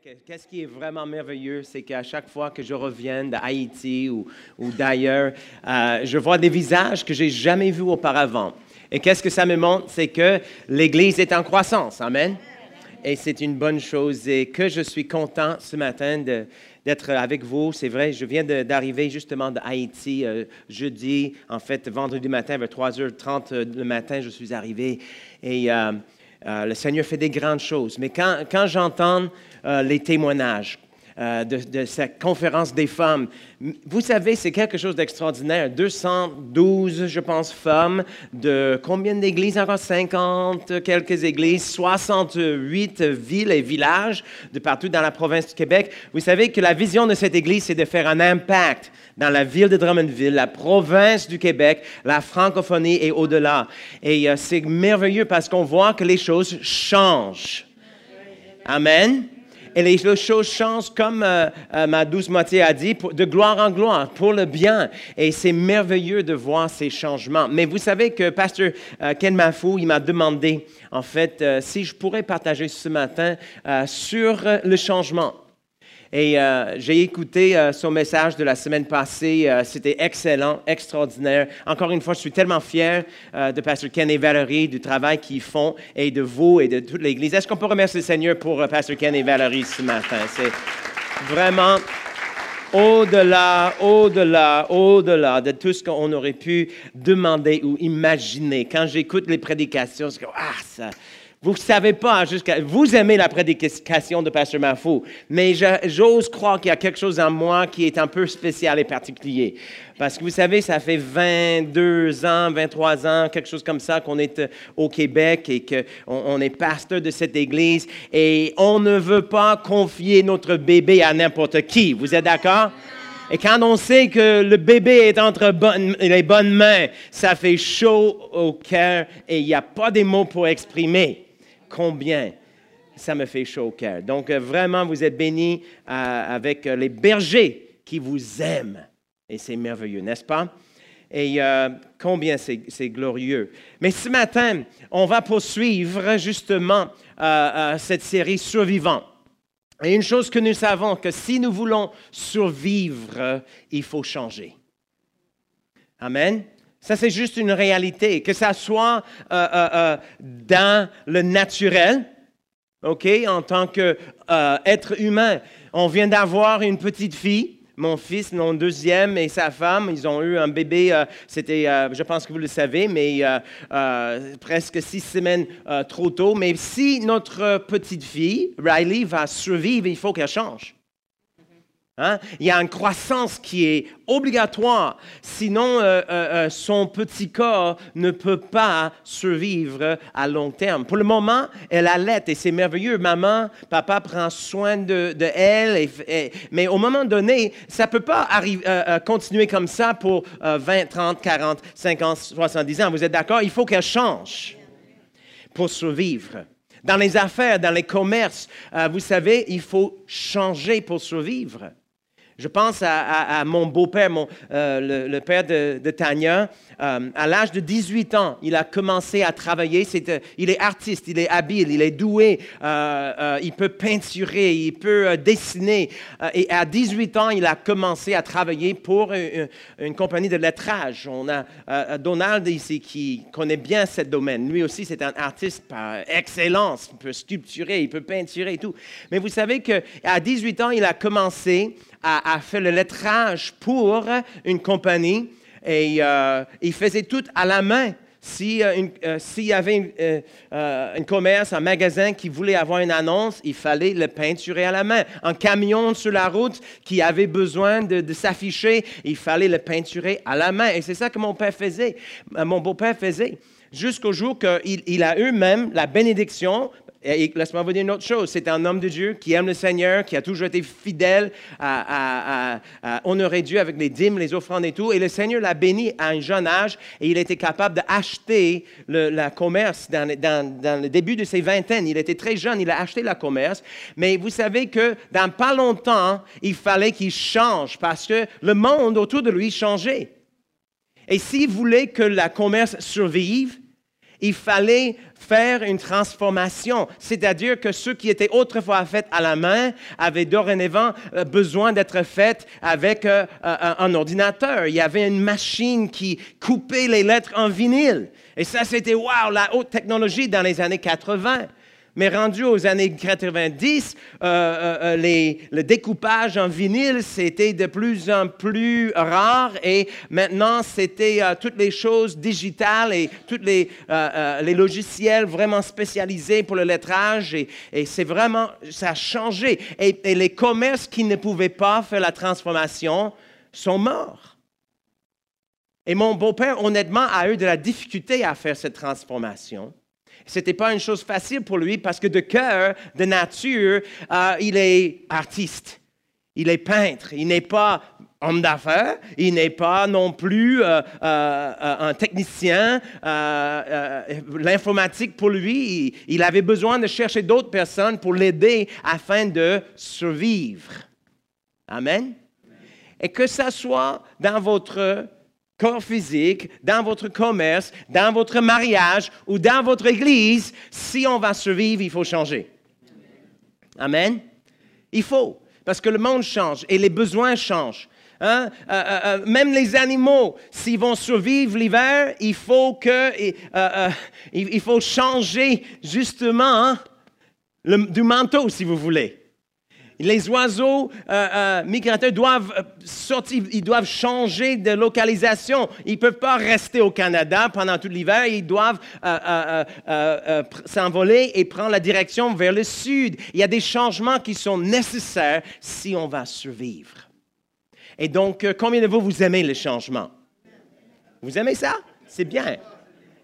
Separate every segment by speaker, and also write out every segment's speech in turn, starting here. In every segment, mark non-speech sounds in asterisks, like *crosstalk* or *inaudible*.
Speaker 1: Qu'est-ce qui est vraiment merveilleux, c'est qu'à chaque fois que je reviens d'Haïti ou, ou d'ailleurs, euh, je vois des visages que j'ai jamais vus auparavant. Et qu'est-ce que ça me montre? C'est que l'Église est en croissance. Amen. Et c'est une bonne chose et que je suis content ce matin d'être avec vous. C'est vrai, je viens d'arriver justement d'Haïti euh, jeudi, en fait, vendredi matin, vers 3h30 le matin, je suis arrivé. Et euh, euh, le Seigneur fait des grandes choses. Mais quand, quand j'entends euh, les témoignages euh, de, cette conférence des femmes. Vous savez, c'est quelque chose d'extraordinaire. 212, je pense, femmes de combien d'églises? Encore 50, quelques églises, 68 villes et villages de partout dans la province du Québec. Vous savez que la vision de cette église, c'est de faire un impact dans la ville de Drummondville, la province du Québec, la francophonie et au-delà. Et euh, c'est merveilleux parce qu'on voit que les choses changent. Amen. Et les choses changent, comme euh, euh, ma douce moitié a dit, de gloire en gloire, pour le bien. Et c'est merveilleux de voir ces changements. Mais vous savez que Pasteur euh, Ken Mafou, il m'a demandé, en fait, si je pourrais partager ce matin sur le changement. Et euh, j'ai écouté euh, son message de la semaine passée. Euh, c'était excellent, extraordinaire. Encore une fois, je suis tellement fier de Pasteur Ken et Valérie, du travail qu'ils font et de vous et de toute l'Église. Est-ce qu'on peut remercier le Seigneur pour Pasteur Ken et Valérie ce matin? C'est vraiment au-delà, au-delà, au-delà de tout ce qu'on aurait pu demander ou imaginer. Quand j'écoute les prédications, c'est comme, ah, ça, vous ne savez pas, jusqu'à, vous aimez la prédication de Pasteur Mafou, mais j'ose croire qu'il y a quelque chose en moi qui est un peu spécial et particulier. Parce que vous savez, ça fait 22 ans, 23 ans, quelque chose comme ça, qu'on est euh, au Québec et qu'on on est pasteur de cette église et on ne veut pas confier notre bébé à n'importe qui. Vous êtes d'accord? Et quand on sait que le bébé est entre les bonnes mains, ça fait chaud au cœur et il n'y a pas des mots pour exprimer combien ça me fait chaud au cœur. Donc, euh, vraiment, vous êtes bénis euh, avec euh, les bergers qui vous aiment. Et c'est merveilleux, n'est-ce pas? Et combien c'est glorieux. Mais ce matin, on va poursuivre justement cette série Survivant. Et une chose que nous savons, que si nous voulons survivre, il faut changer. Amen? Ça, c'est juste une réalité. Que ça soit euh, euh, euh, dans le naturel, OK, en tant qu'être humain. On vient d'avoir une petite fille. Mon fils, mon deuxième, et sa femme, ils ont eu un bébé, c'était, je pense que vous le savez, mais presque six semaines trop tôt. Mais si notre petite fille, Riley, va survivre, il faut qu'elle change. Hein? Il y a une croissance qui est obligatoire, sinon euh, euh, euh, son petit corps ne peut pas survivre à long terme. Pour le moment, elle allait et c'est merveilleux. Maman, papa prend soin de, elle, mais au moment donné, ça ne peut pas continuer comme ça pour 20, 30, 40, 50, 70 ans. Vous êtes d'accord? Il faut qu'elle change pour survivre. Dans les affaires, dans les commerces, vous savez, il faut changer pour survivre. Je pense à, mon beau-père, euh, le, père de, Tania. Euh, à l'âge de 18 ans, il a commencé à travailler. Euh, il est artiste, il est habile, il est doué, il peut peinturer, il peut dessiner. et à 18 ans, il a commencé à travailler pour une, compagnie de lettrage. On a Donald ici qui connaît bien ce domaine. Lui aussi, c'est un artiste par excellence. Il peut sculpturer, il peut peinturer et tout. Mais vous savez qu'à 18 ans, il a commencé a, fait le lettrage pour une compagnie et euh, il faisait tout à la main. Euh, euh, s'il y avait un commerce, un magasin qui voulait avoir une annonce, il fallait le peinturer à la main. Un camion sur la route qui avait besoin de, s'afficher, il fallait le peinturer à la main. Et c'est ça que mon père faisait, mon beau-père faisait jusqu'au jour qu'il il a eu même la bénédiction et laisse-moi vous dire une autre chose. C'est un homme de Dieu qui aime le Seigneur, qui a toujours été fidèle à, honorer Dieu avec les dîmes, les offrandes et tout. Et le Seigneur l'a béni à un jeune âge et il était capable d'acheter le la commerce dans, dans, le début de ses vingtaines. Il était très jeune, il a acheté la commerce. Mais vous savez que dans pas longtemps, il fallait qu'il change parce que le monde autour de lui changeait. Et s'il voulait que la commerce survive, Il fallait faire une transformation, c'est-à-dire que ce qui était autrefois fait à la main avait dorénavant euh, besoin d'être fait avec euh, un ordinateur. Il y avait une machine qui coupait les lettres en vinyle. Et ça, c'était wow, la haute technologie dans les années 80. Mais rendu aux années 90, euh, euh, euh, les, le découpage en vinyle, c'était de plus en plus rare et maintenant, c'était toutes les choses digitales et tous les, logiciels vraiment spécialisés pour le lettrage. Et, c'est vraiment, ça a changé. Et les commerces qui ne pouvaient pas faire la transformation sont morts. Et mon beau-père, honnêtement, a eu de la difficulté à faire cette transformation. Ce n'était pas une chose facile pour lui parce que de cœur, de nature, euh, il est artiste. Il est peintre. Il n'est pas homme d'affaires. Il n'est pas non plus euh, euh, un technicien. L'informatique, pour lui, il avait besoin de chercher d'autres personnes pour l'aider afin de survivre. Amen. Et que ce soit dans votre corps physique, dans votre commerce, dans votre mariage ou dans votre église, si on va survivre, il faut changer. Amen. Il faut, parce que le monde change et les besoins changent. Hein? Euh, euh, euh, même les animaux, s'ils vont survivre l'hiver, il faut que, il faut changer justement hein, du manteau, si vous voulez. Les oiseaux euh, euh, migrateurs doivent euh, sortir, ils changer de localisation. Ils ne peuvent pas rester au Canada pendant tout l'hiver. Ils doivent s'envoler et prendre la direction vers le sud. Il y a des changements qui sont nécessaires si on va survivre. Et donc, combien de vous, vous aimez les changements? Vous aimez ça? C'est bien.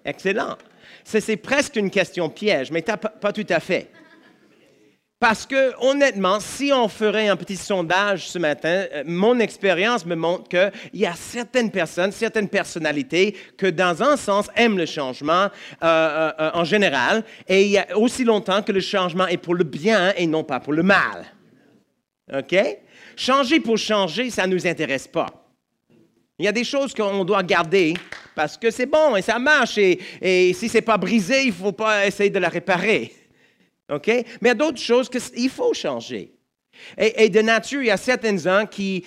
Speaker 1: Excellent. C'est presque une question piège, mais pas tout à fait. Parce que, honnêtement, si on ferait un petit sondage ce matin, euh, mon expérience me montre qu'il y a certaines personnes, certaines personnalités que, dans un sens, aiment le changement euh, euh, en général, et il y a aussi longtemps que le changement est pour le bien et non pas pour le mal. OK? Changer pour changer, ça ne nous intéresse pas. Il y a des choses qu'on doit garder parce que c'est bon et ça marche, et, et si ce n'est pas brisé, il ne faut pas essayer de la réparer. OK? Mais il y a d'autres choses qu'il faut changer. Et, de nature, il y a certains gens qui,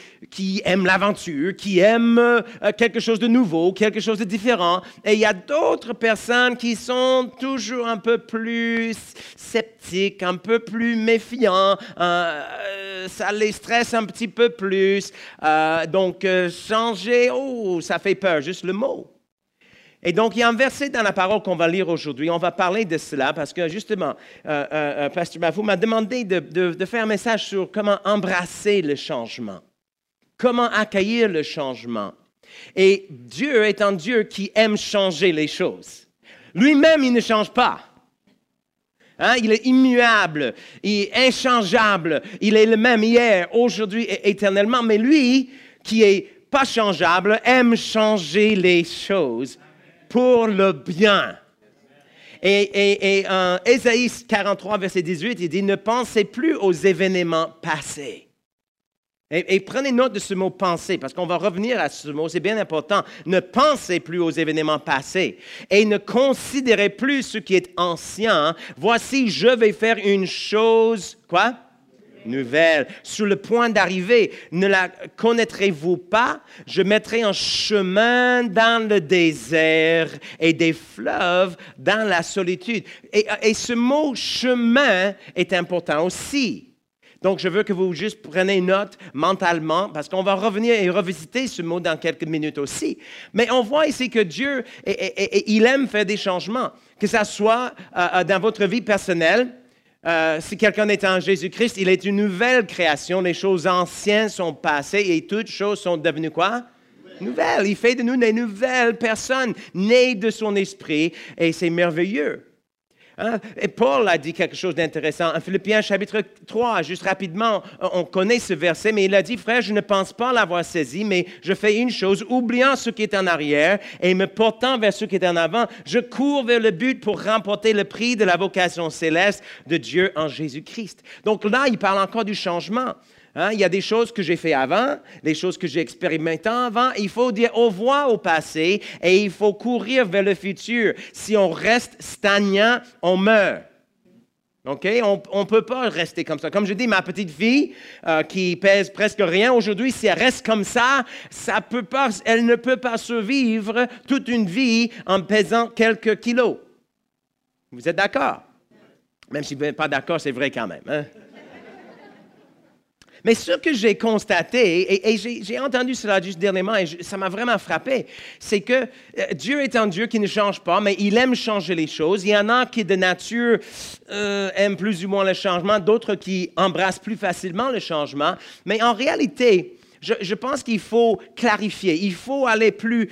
Speaker 1: aiment l'aventure, qui aiment euh, quelque chose de nouveau, quelque chose de différent. Et il y a d'autres personnes qui sont toujours un peu plus sceptiques, un peu plus méfiants. Euh, ça les stresse un petit peu plus. Euh, donc, changer, oh, ça fait peur, juste le mot. Et donc, il y a un verset dans la parole qu'on va lire aujourd'hui. On va parler de cela parce que, justement, euh, euh, euh Pasteur Bafou m'a demandé de, faire un message sur comment embrasser le changement, comment accueillir le changement. Et Dieu est un Dieu qui aime changer les choses. Lui-même, il ne change pas. Hein? Il est immuable, il est inchangeable, il est le même hier, aujourd'hui et éternellement. Mais lui, qui est pas changeable, aime changer les choses pour le bien. Et, en Ésaïe 43, verset 18, il dit, ne pensez plus aux événements passés. Et, et, prenez note de ce mot penser, parce qu'on va revenir à ce mot, c'est bien important. Ne pensez plus aux événements passés et ne considérez plus ce qui est ancien. Voici, je vais faire une chose, quoi? Nouvelle, sur le point d'arriver. Ne la connaîtrez-vous pas? Je mettrai un chemin dans le désert et des fleuves dans la solitude. Et, ce mot chemin est important aussi. Donc, je veux que vous juste preniez note mentalement, parce qu'on va revenir et revisiter ce mot dans quelques minutes aussi. Mais on voit ici que Dieu, il aime faire des changements, que ce soit euh, euh, dans votre vie personnelle, euh, si quelqu'un est en Jésus-Christ, il est une nouvelle création. Les choses anciennes sont passées et toutes choses sont devenues quoi? Nouvelles. Il fait de nous des nouvelles personnes nées de son esprit et c'est merveilleux. Hein? Et Paul a dit quelque chose d'intéressant. En Philippiens chapitre 3, juste rapidement, on connaît ce verset, mais il a dit, frère, je ne pense pas l'avoir saisi, mais je fais une chose, oubliant ce qui est en arrière et me portant vers ce qui est en avant, je cours vers le but pour remporter le prix de la vocation céleste de Dieu en Jésus-Christ. Donc là, il parle encore du changement. Hein, il y a des choses que j'ai fait avant, des choses que j'ai expérimentées avant. Il faut dire au revoir au passé et il faut courir vers le futur. Si on reste stagnant, on meurt. OK? On ne peut pas rester comme ça. Comme je dis, ma petite fille, euh, qui pèse presque rien aujourd'hui, si elle reste comme ça, elle ne peut pas survivre toute une vie en pesant quelques kilos. Vous êtes d'accord? Même si vous n'êtes pas d'accord, c'est vrai quand même. Hein? Mais ce que j'ai constaté, et, j'ai entendu cela juste dernièrement, et ça m'a vraiment frappé, c'est que euh, Dieu est un Dieu qui ne change pas, mais il aime changer les choses. Il y en a qui, de nature, euh, aiment plus ou moins le changement, d'autres qui embrassent plus facilement le changement. Mais en réalité, je, pense qu'il faut clarifier, il faut aller plus,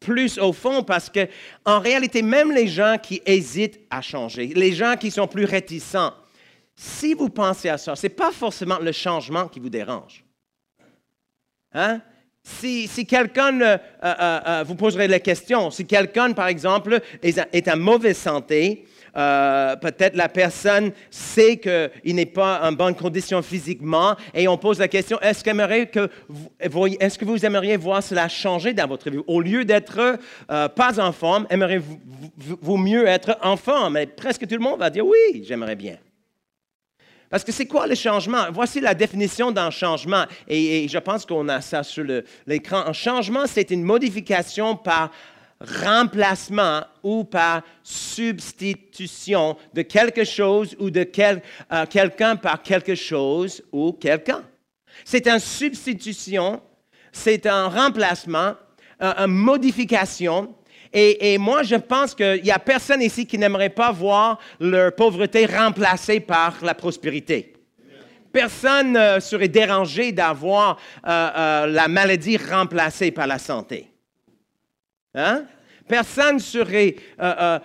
Speaker 1: plus au fond parce que en réalité même les gens qui hésitent à changer, les gens qui sont plus réticents, si vous pensez à ça, ce n'est pas forcément le changement qui vous dérange. Hein? Si, quelqu'un, euh, euh, euh, vous poserez la question, si quelqu'un, par exemple, est, en mauvaise santé, peut-être la personne sait qu'il n'est pas en bonne condition physiquement et on pose la question, est-ce, que vous, aimeriez voir cela changer dans votre vie? Au lieu d'être pas en forme, aimeriez-vous mieux être en forme? Presque tout le monde va dire oui, j'aimerais bien. Parce que c'est quoi le changement? Voici la définition d'un changement. Et, je pense qu'on a ça sur l'écran. Un changement, c'est une modification par remplacement ou par substitution de quelque chose ou de euh, quelqu'un par quelque chose ou quelqu'un. C'est une substitution, c'est un remplacement, une modification et, moi, je pense qu'il n'y a personne ici qui n'aimerait pas voir leur pauvreté remplacée par la prospérité. Personne ne serait dérangé d'avoir euh, euh, la maladie remplacée par la santé. Hein? Personne ne serait euh,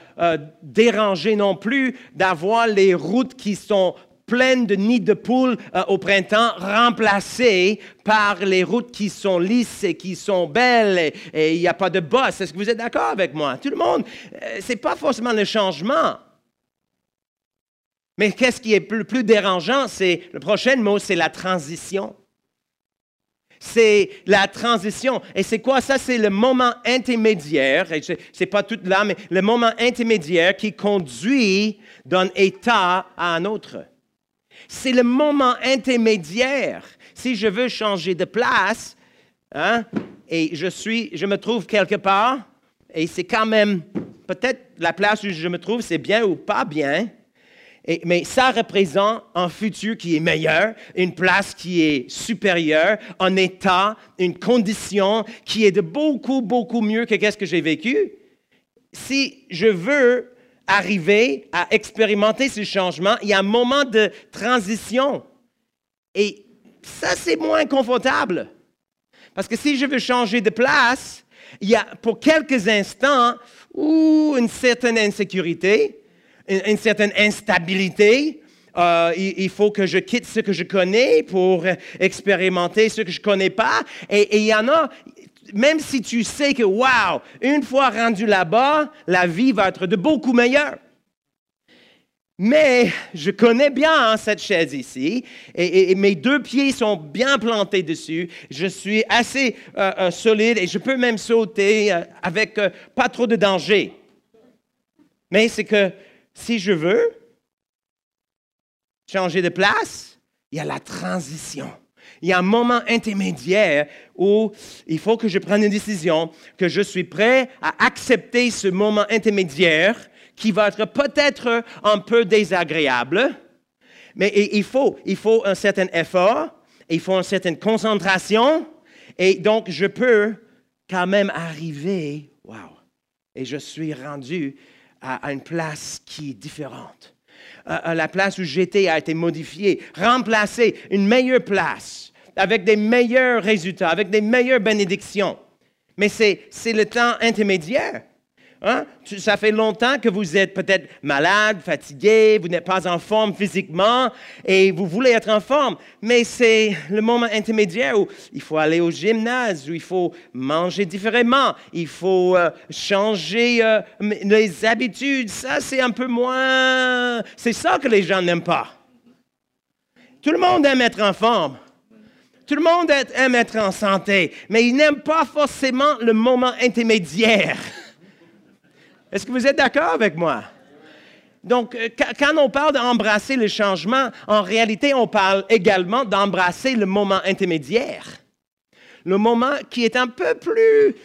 Speaker 1: dérangé non plus d'avoir les routes qui sont pleines de nids de poules euh, au printemps, remplacées par les routes qui sont lisses et qui sont belles et il n'y a pas de boss. Est-ce que vous êtes d'accord avec moi? Tout le monde, euh, ce n'est pas forcément le changement. Mais qu'est-ce qui est le plus dérangeant? C'est le prochain mot, c'est la transition. C'est la transition. Et c'est quoi ça? C'est le moment intermédiaire, ce n'est pas tout là, mais le moment intermédiaire qui conduit d'un état à un autre. C'est le moment intermédiaire. Si je veux changer de place, hein, et je, suis, je me trouve quelque part, et c'est quand même, peut-être la place où je me trouve, c'est bien ou pas bien, mais ça représente un futur qui est meilleur, une place qui est supérieure, un état, une condition qui est de beaucoup, beaucoup mieux que ce que j'ai vécu. Si je veux arriver à expérimenter ce changement, il y a un moment de transition. Et ça, c'est moins confortable. Parce que si je veux changer de place, il y a pour quelques instants une certaine insécurité, une, certaine instabilité. Euh, il, faut que je quitte ce que je connais pour expérimenter ce que je ne connais pas. Et, il y en a, même si tu sais que, wow, une fois rendu là-bas, la vie va être de beaucoup meilleure. Mais je connais bien cette chaise ici, et, mes deux pieds sont bien plantés dessus. Je suis assez euh, euh, solide et je peux même sauter euh, avec pas trop de danger. Mais c'est que si je veux changer de place, il y a la transition il y a un moment intermédiaire où il faut que je prenne une décision, que je suis prêt à accepter ce moment intermédiaire qui va être peut-être un peu désagréable, mais il faut, il faut un certain effort, il faut une certaine concentration, et donc je peux quand même arriver, wow, et je suis rendu à une place qui est différente. La place où j'étais a été modifiée, remplacée, une meilleure place avec des meilleurs résultats, avec des meilleures bénédictions. Mais c'est le temps intermédiaire. Hein? Ça fait longtemps que vous êtes peut-être malade, fatigué, vous n'êtes pas en forme physiquement et vous voulez être en forme. Mais c'est le moment intermédiaire où il faut aller au gymnase, où il faut manger différemment, il faut euh, changer euh, les habitudes. Ça, c'est un peu moins... C'est ça que les gens n'aiment pas. Tout le monde aime être en forme. Tout le monde aime être en santé, mais il n'aime pas forcément le moment intermédiaire. *laughs* Est-ce que vous êtes d'accord avec moi? Donc, euh, quand on parle d'embrasser le changement, en réalité, on parle également d'embrasser le moment intermédiaire. Le moment qui est un peu plus,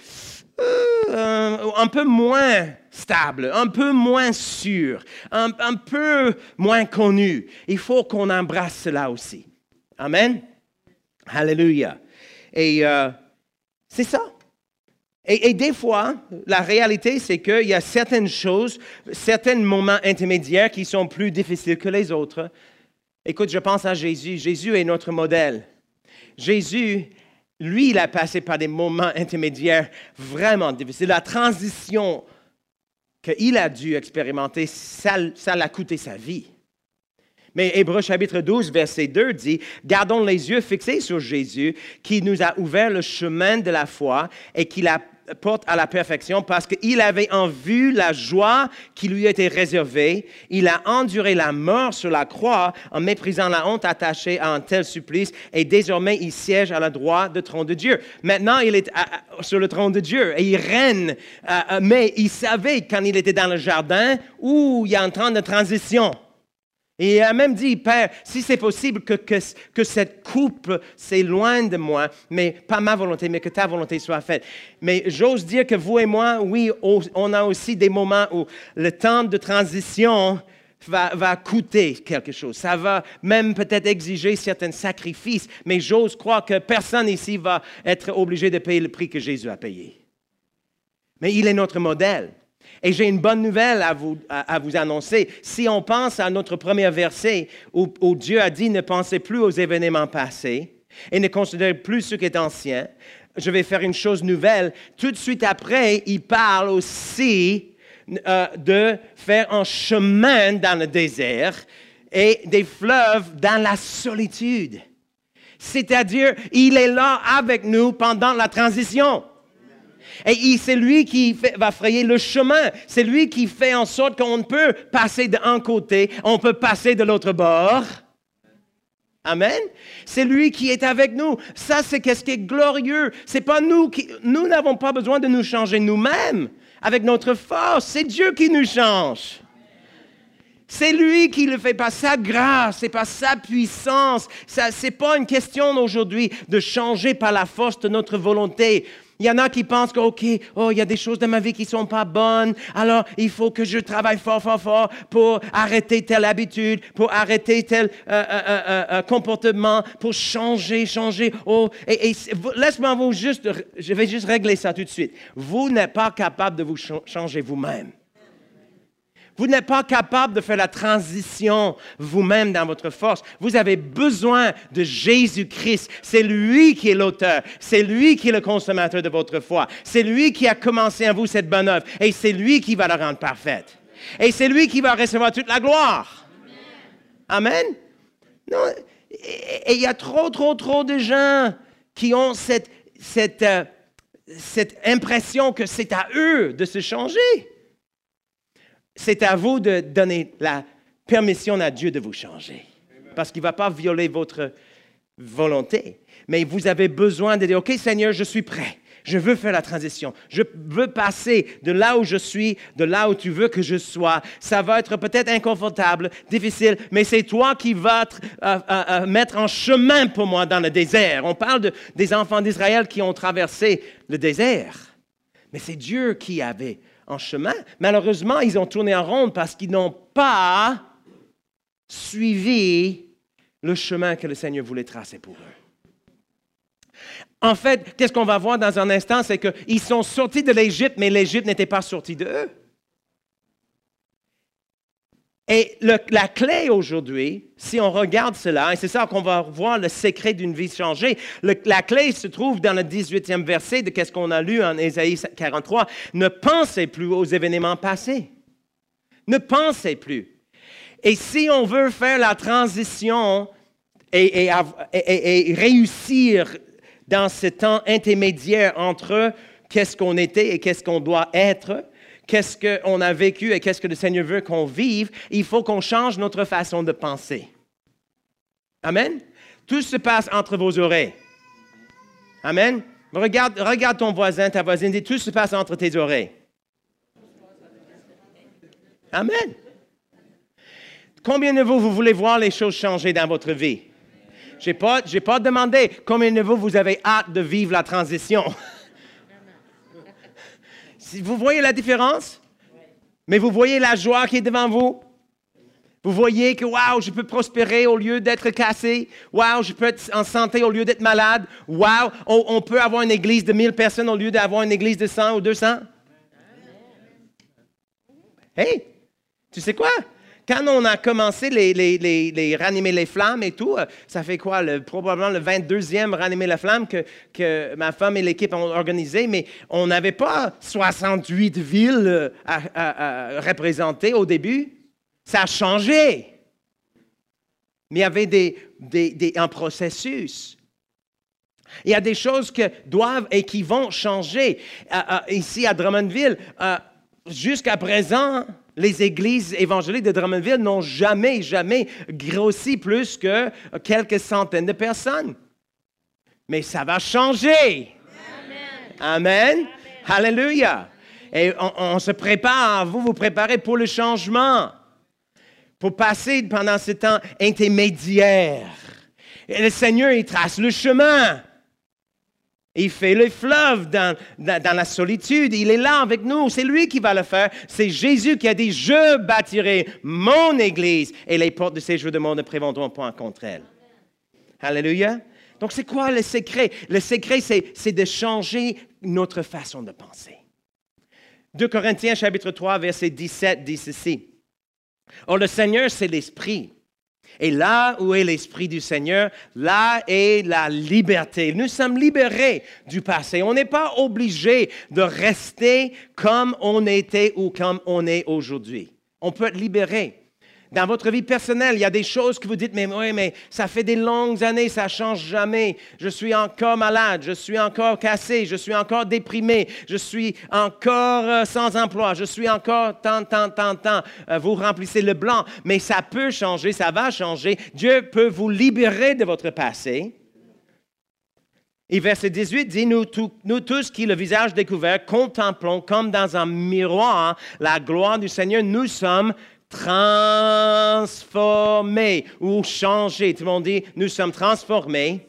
Speaker 1: euh, un peu moins stable, un peu moins sûr, un, peu moins connu. Il faut qu'on embrasse cela aussi. Amen. Alléluia. Et euh, c'est ça. Et, des fois, la réalité, c'est qu'il y a certaines choses, certains moments intermédiaires qui sont plus difficiles que les autres. Écoute, je pense à Jésus. Jésus est notre modèle. Jésus, lui, il a passé par des moments intermédiaires vraiment difficiles. La transition qu'il a dû expérimenter, ça, l'a coûté sa vie. Mais Hébreu chapitre 12, verset 2 dit, Gardons les yeux fixés sur Jésus, qui nous a ouvert le chemin de la foi et qui l'a porte à la perfection parce qu'il avait en vue la joie qui lui était réservée. Il a enduré la mort sur la croix en méprisant la honte attachée à un tel supplice et désormais il siège à la droite du trône de Dieu. Maintenant, il est sur le trône de Dieu et il règne, euh, euh, mais il savait quand il était dans le jardin où il y a un temps de transition. Et il a même dit, Père, si c'est possible que, que, cette coupe s'éloigne de moi, mais pas ma volonté, mais que ta volonté soit faite. Mais j'ose dire que vous et moi, oui, on a aussi des moments où le temps de transition va, va coûter quelque chose. Ça va même peut-être exiger certains sacrifices, mais j'ose croire que personne ici va être obligé de payer le prix que Jésus a payé. Mais il est notre modèle. Et j'ai une bonne nouvelle à vous, à, vous, annoncer. Si on pense à notre premier verset où, Dieu a dit ne pensez plus aux événements passés et ne considérez plus ce qui est ancien, je vais faire une chose nouvelle. Tout de suite après, il parle aussi euh, de faire un chemin dans le désert et des fleuves dans la solitude. C'est-à-dire, il est là avec nous pendant la transition. Et c'est lui qui va frayer le chemin. C'est lui qui fait en sorte qu'on peut passer d'un côté, on peut passer de l'autre bord. Amen. C'est lui qui est avec nous. Ça, c'est qu'est-ce qui est glorieux. C'est pas nous qui, nous n'avons pas besoin de nous changer nous-mêmes avec notre force. C'est Dieu qui nous change. C'est lui qui le fait, pas sa grâce, c'est pas sa puissance. Ce n'est pas une question aujourd'hui de changer par la force de notre volonté. Il y en a qui pensent que, oh, il y a des choses dans ma vie qui ne sont pas bonnes, alors il faut que je travaille fort, fort, fort pour arrêter telle habitude, pour arrêter tel euh, euh, euh, comportement, pour changer, changer. Oh, laisse-moi vous juste, je vais juste régler ça tout de suite. Vous n'êtes pas capable de vous changer vous-même. Vous n'êtes pas capable de faire la transition vous-même dans votre force. Vous avez besoin de Jésus-Christ. C'est lui qui est l'auteur. C'est lui qui est le consommateur de votre foi. C'est lui qui a commencé en vous cette bonne œuvre. Et c'est lui qui va la rendre parfaite. Et c'est lui qui va recevoir toute la gloire. Amen. Non, et il y a trop, trop, trop de gens qui ont cette, cette, euh, cette impression que c'est à eux de se changer c'est à vous de donner la permission à Dieu de vous changer. Parce qu'il ne va pas violer votre volonté. Mais vous avez besoin de dire, OK Seigneur, je suis prêt. Je veux faire la transition. Je veux passer de là où je suis, de là où tu veux que je sois. Ça va être peut-être inconfortable, difficile, mais c'est toi qui vas euh, euh, euh, mettre en chemin pour moi dans le désert. On parle des enfants d'Israël qui ont traversé le désert. Mais c'est Dieu qui avait chemin. Malheureusement, ils ont tourné en rond parce qu'ils n'ont pas suivi le chemin que le Seigneur voulait tracer pour eux. En fait, qu'est-ce qu'on va voir dans un instant, c'est qu'ils sont sortis de l'Égypte, mais l'Égypte n'était pas sortie d'eux. Et la clé aujourd'hui, si on regarde cela, et c'est ça qu'on va voir le secret d'une vie changée, la clé se trouve dans le 18e verset de ce qu'on a lu en Ésaïe 43. Ne pensez plus aux événements passés. Ne pensez plus. Et si on veut faire la transition et réussir dans ce temps intermédiaire entre qu'est-ce qu'on était et qu'est-ce qu'on doit être, qu'est-ce qu'on a vécu et qu'est-ce que le Seigneur veut qu'on vive, il faut qu'on change notre façon de penser. Amen? Tout se passe entre vos oreilles. Amen? Regarde, regarde ton voisin, ta voisine, dis tout se passe entre tes oreilles. Amen? Combien de vous, vous voulez voir les choses changer dans votre vie? Je n'ai pas, pas demandé combien de vous, vous avez hâte de vivre la transition. *laughs* vous voyez la différence? Mais vous voyez la joie qui est devant vous? Vous voyez que, waouh, je peux prospérer au lieu d'être cassé. Waouh, je peux être en santé au lieu d'être malade. Waouh, on, peut avoir une église de 1000 personnes au lieu d'avoir une église de 100 ou 200. Hey, tu sais quoi? Quand on a commencé les, les, les, ranimer les flammes et tout, euh, ça fait quoi? probablement le 22e ranimer la flamme que, que ma femme et l'équipe ont organisé, mais on n'avait pas 68 villes euh, à, représenter au début. Ça a changé. Mais il y avait des, des, un processus. Il y a des choses qui doivent et qui vont changer. Euh, ici à Drummondville, jusqu'à présent, les églises évangéliques de Drummondville n'ont jamais, jamais grossi plus que quelques centaines de personnes. Mais ça va changer. Amen. Alléluia. Et on, se prépare, vous vous préparez pour le changement, pour passer pendant ce temps intermédiaire. Et le Seigneur, il trace le chemin. Il fait le fleuve dans, la solitude. Il est là avec nous. C'est lui qui va le faire. C'est Jésus qui a dit, je bâtirai mon Église et les portes de ces jeux de monde ne prévendront point contre elle. Alléluia. Donc, c'est quoi le secret? Le secret, c'est de changer notre façon de penser. 2 Corinthiens chapitre 3, verset 17 dit ceci. Or, le Seigneur, c'est l'Esprit. Et là où est l'Esprit du Seigneur, là est la liberté. Nous sommes libérés du passé. On n'est pas obligé de rester comme on était ou comme on est aujourd'hui. On peut être libéré. Dans votre vie personnelle, il y a des choses que vous dites, mais oui, mais ça fait des longues années, ça ne change jamais. Je suis encore malade, je suis encore cassé, je suis encore déprimé, je suis encore euh, sans emploi, je suis encore tant, tant, tant, tant. Euh, vous remplissez le blanc, mais ça peut changer, ça va changer. Dieu peut vous libérer de votre passé. Et verset 18 dit, nous, nous, tous qui, le visage découvert, contemplons comme dans un miroir la gloire du Seigneur, nous sommes transformés ou changés. Tout le monde dit, nous sommes transformés.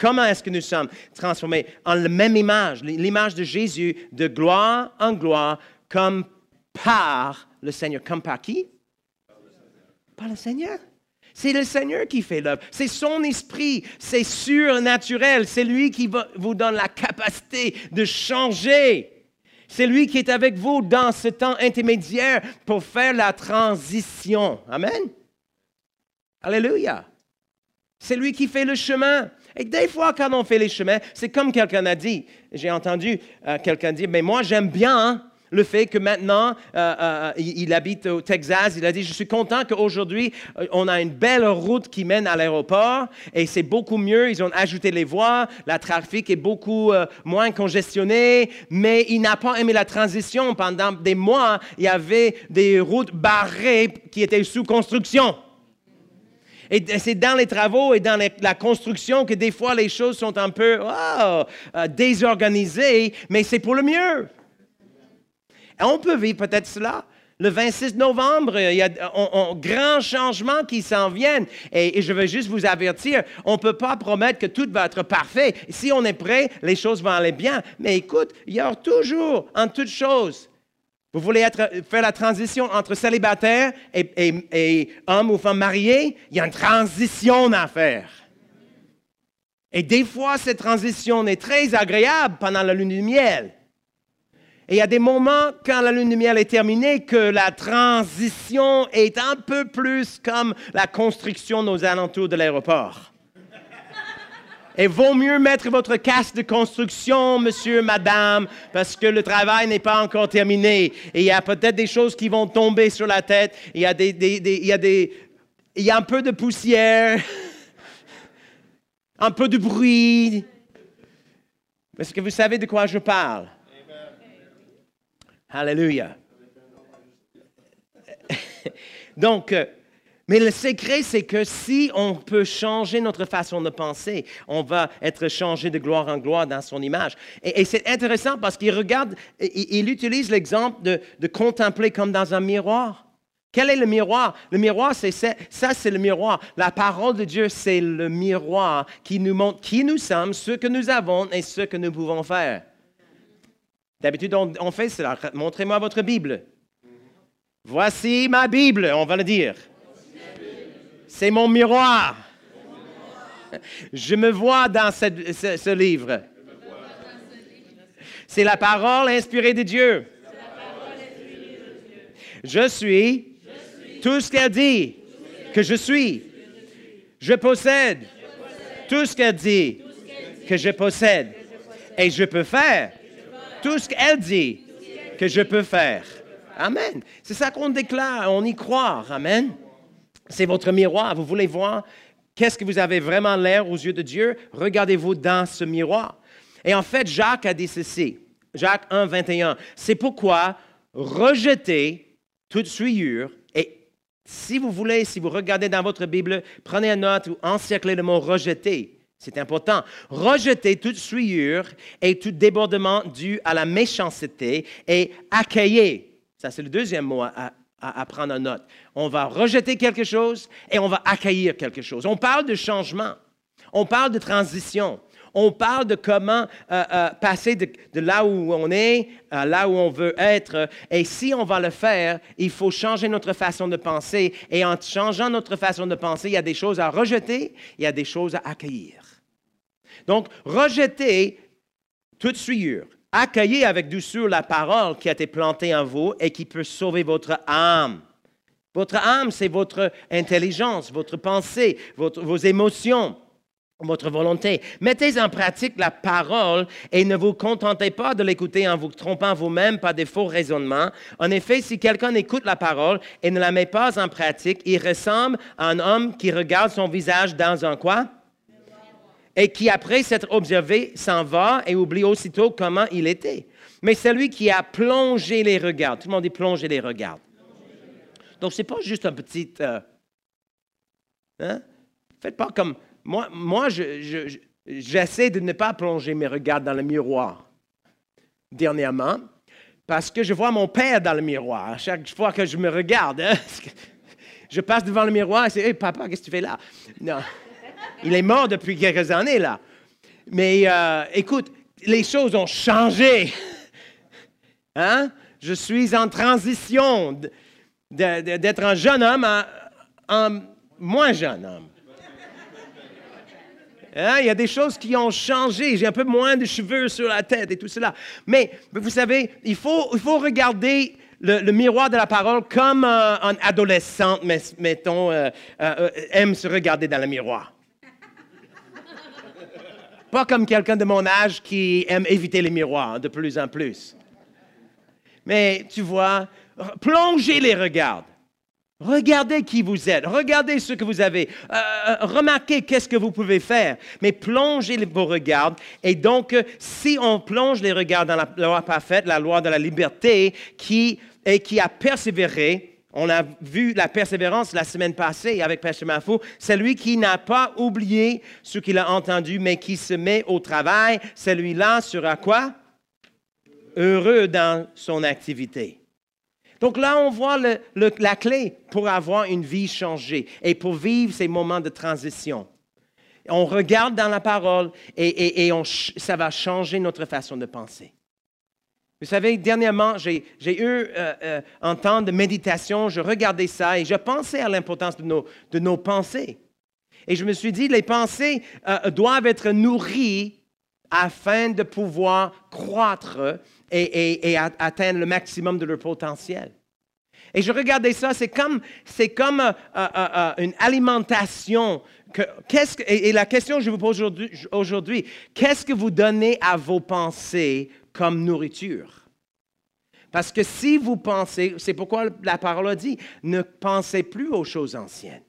Speaker 1: Comment est-ce que nous sommes transformés? En la même image, l'image de Jésus, de gloire en gloire, comme par le Seigneur. Comme par qui? Par le Seigneur. C'est le Seigneur qui fait l'œuvre. C'est son esprit. C'est surnaturel. C'est lui qui vous donne la capacité de changer. C'est lui qui est avec vous dans ce temps intermédiaire pour faire la transition. Amen. Alléluia. C'est lui qui fait le chemin. Et des fois, quand on fait les chemins, c'est comme quelqu'un a dit. J'ai entendu euh, quelqu'un dire, mais moi j'aime bien hein, le fait que maintenant, euh, euh, il, habite au Texas, il a dit, je suis content qu'aujourd'hui, euh, on a une belle route qui mène à l'aéroport et c'est beaucoup mieux. Ils ont ajouté les voies, le trafic est beaucoup moins congestionné, mais il n'a pas aimé la transition. Pendant des mois, il y avait des routes barrées qui étaient sous construction. Et c'est dans les travaux et dans la construction que des fois les choses sont un peu oh, désorganisées, mais c'est pour le mieux. On peut vivre peut-être cela. Le 26 novembre, il y a un, grand changement qui s'en vient. Et, je veux juste vous avertir, on ne peut pas promettre que tout va être parfait. Si on est prêt, les choses vont aller bien. Mais écoute, il y a toujours, en toutes choses, vous voulez faire la transition entre célibataire et, et, homme ou femme mariée, il y a une transition à faire. Et des fois, cette transition est très agréable pendant la lune de miel. Et il y a des moments, quand la lune de miel est terminée, que la transition est un peu plus comme la construction nos alentours de l'aéroport. Et vaut mieux mettre votre casque de construction, monsieur, madame, parce que le travail n'est pas encore terminé. Et il y a peut-être des choses qui vont tomber sur la tête. Il y a, des, il y a, il y a un peu de poussière, *laughs* un peu de bruit. Est-ce que vous savez de quoi je parle? Alléluia. *laughs* Donc, euh, Mais le secret, c'est que si on peut changer notre façon de penser, on va être changé de gloire en gloire dans son image. Et, c'est intéressant parce qu'il regarde, il, utilise l'exemple de, contempler comme dans un miroir. Quel est le miroir? Le miroir, c'est ça c'est le miroir. La parole de Dieu, c'est le miroir qui nous montre qui nous sommes, ce que nous avons et ce que nous pouvons faire. D'habitude, on fait cela. Montrez-moi votre Bible. Voici ma Bible, on va le dire. C'est mon miroir. Je me vois dans ce, livre. C'est la parole inspirée de Dieu. Je suis tout ce qu'elle dit que je suis. Je possède tout ce qu'elle dit que je possède. Et je peux faire tout ce qu'elle dit que je peux faire. Amen. C'est ça qu'on déclare, on y croit. Amen. C'est votre miroir. Vous voulez voir qu'est-ce que vous avez vraiment l'air aux yeux de Dieu? Regardez-vous dans ce miroir. Et en fait, Jacques a dit ceci. Jacques 1, 21. C'est pourquoi rejetez toute souillure et si vous voulez, si vous regardez dans votre Bible, prenez une note ou encerclez le mot rejeter. C'est important. Rejetez toute souillure et tout débordement dû à la méchanceté et accueillez. Ça, c'est le deuxième mot à, à, prendre en note. On va rejeter quelque chose et on va accueillir quelque chose. On parle de changement. On parle de transition. On parle de comment euh, euh, passer de, là où on est à là où on veut être. Et si on va le faire, il faut changer notre façon de penser. Et en changeant notre façon de penser, il y a des choses à rejeter, il y a des choses à accueillir. Donc, rejeter toute souillure, accueillez avec douceur la parole qui a été plantée en vous et qui peut sauver votre âme. Votre âme, c'est votre intelligence, votre pensée, vos émotions, votre volonté. Mettez en pratique la parole et ne vous contentez pas de l'écouter en vous trompant vous-même par des faux raisonnements. En effet, si quelqu'un écoute la parole et ne la met pas en pratique, il ressemble à un homme qui regarde son visage dans un quoi? Et qui, après s'être observé, s'en va et oublie aussitôt comment il était. Mais celui qui a plongé les regards, tout le monde dit plonger les regards. Donc, ce n'est pas juste un petit... Euh, hein? Faites pas comme... Moi, moi j'essaie de ne pas plonger mes regards dans le miroir dernièrement parce que je vois mon père dans le miroir. Chaque fois que je me regarde, hein, *laughs* je passe devant le miroir et dis Hé, papa, qu'est-ce que tu fais là Non. Il est mort depuis quelques années, là. Mais euh, écoute, les choses ont changé. *laughs* Hein? Je suis en transition d'être un jeune homme à un moins jeune homme. Hein? Il y a des choses qui ont changé. J'ai un peu moins de cheveux sur la tête et tout cela. Mais vous savez, il faut, regarder le, miroir de la parole comme un, adolescent, mettons, euh, euh, aime se regarder dans le miroir. Pas comme quelqu'un de mon âge qui aime éviter les miroirs de plus en plus. Mais tu vois, plongez les regards. Regardez qui vous êtes, regardez ce que vous avez, euh, euh, remarquez qu'est-ce que vous pouvez faire, mais plongez vos regards. Et donc, si on plonge les regards dans la loi parfaite, la loi de la liberté, qui, et qui a persévéré, on a vu la persévérance la semaine passée avec Pasteur Mafou. Celui qui n'a pas oublié ce qu'il a entendu, mais qui se met au travail, celui-là sera quoi? Heureux dans son activité. Donc là, on voit la clé pour avoir une vie changée et pour vivre ces moments de transition. On regarde dans la parole et, ça va changer notre façon de penser. Vous savez, dernièrement, j'ai eu euh, euh, un temps de méditation, je regardais ça et je pensais à l'importance de nos, pensées. Et je me suis dit, les pensées euh, doivent être nourries afin de pouvoir croître et, atteindre le maximum de leur potentiel. Et je regardais ça, c'est comme, comme une alimentation. Et, la question que je vous pose aujourd'hui, qu'est-ce que vous donnez à vos pensées comme nourriture. Parce que si vous pensez, c'est pourquoi la parole dit, ne pensez plus aux choses anciennes.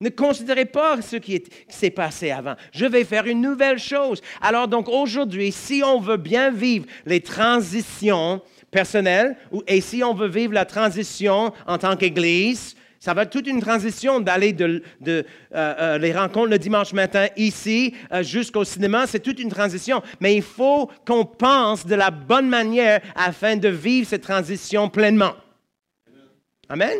Speaker 1: Ne considérez pas ce qui s'est passé avant. Je vais faire une nouvelle chose. Alors donc aujourd'hui, si on veut bien vivre les transitions personnelles et si on veut vivre la transition en tant qu'Église, Ça va être toute une transition d'aller de, euh, euh, les rencontres le dimanche matin ici euh, jusqu'au cinéma. C'est toute une transition. Mais il faut qu'on pense de la bonne manière afin de vivre cette transition pleinement. Amen?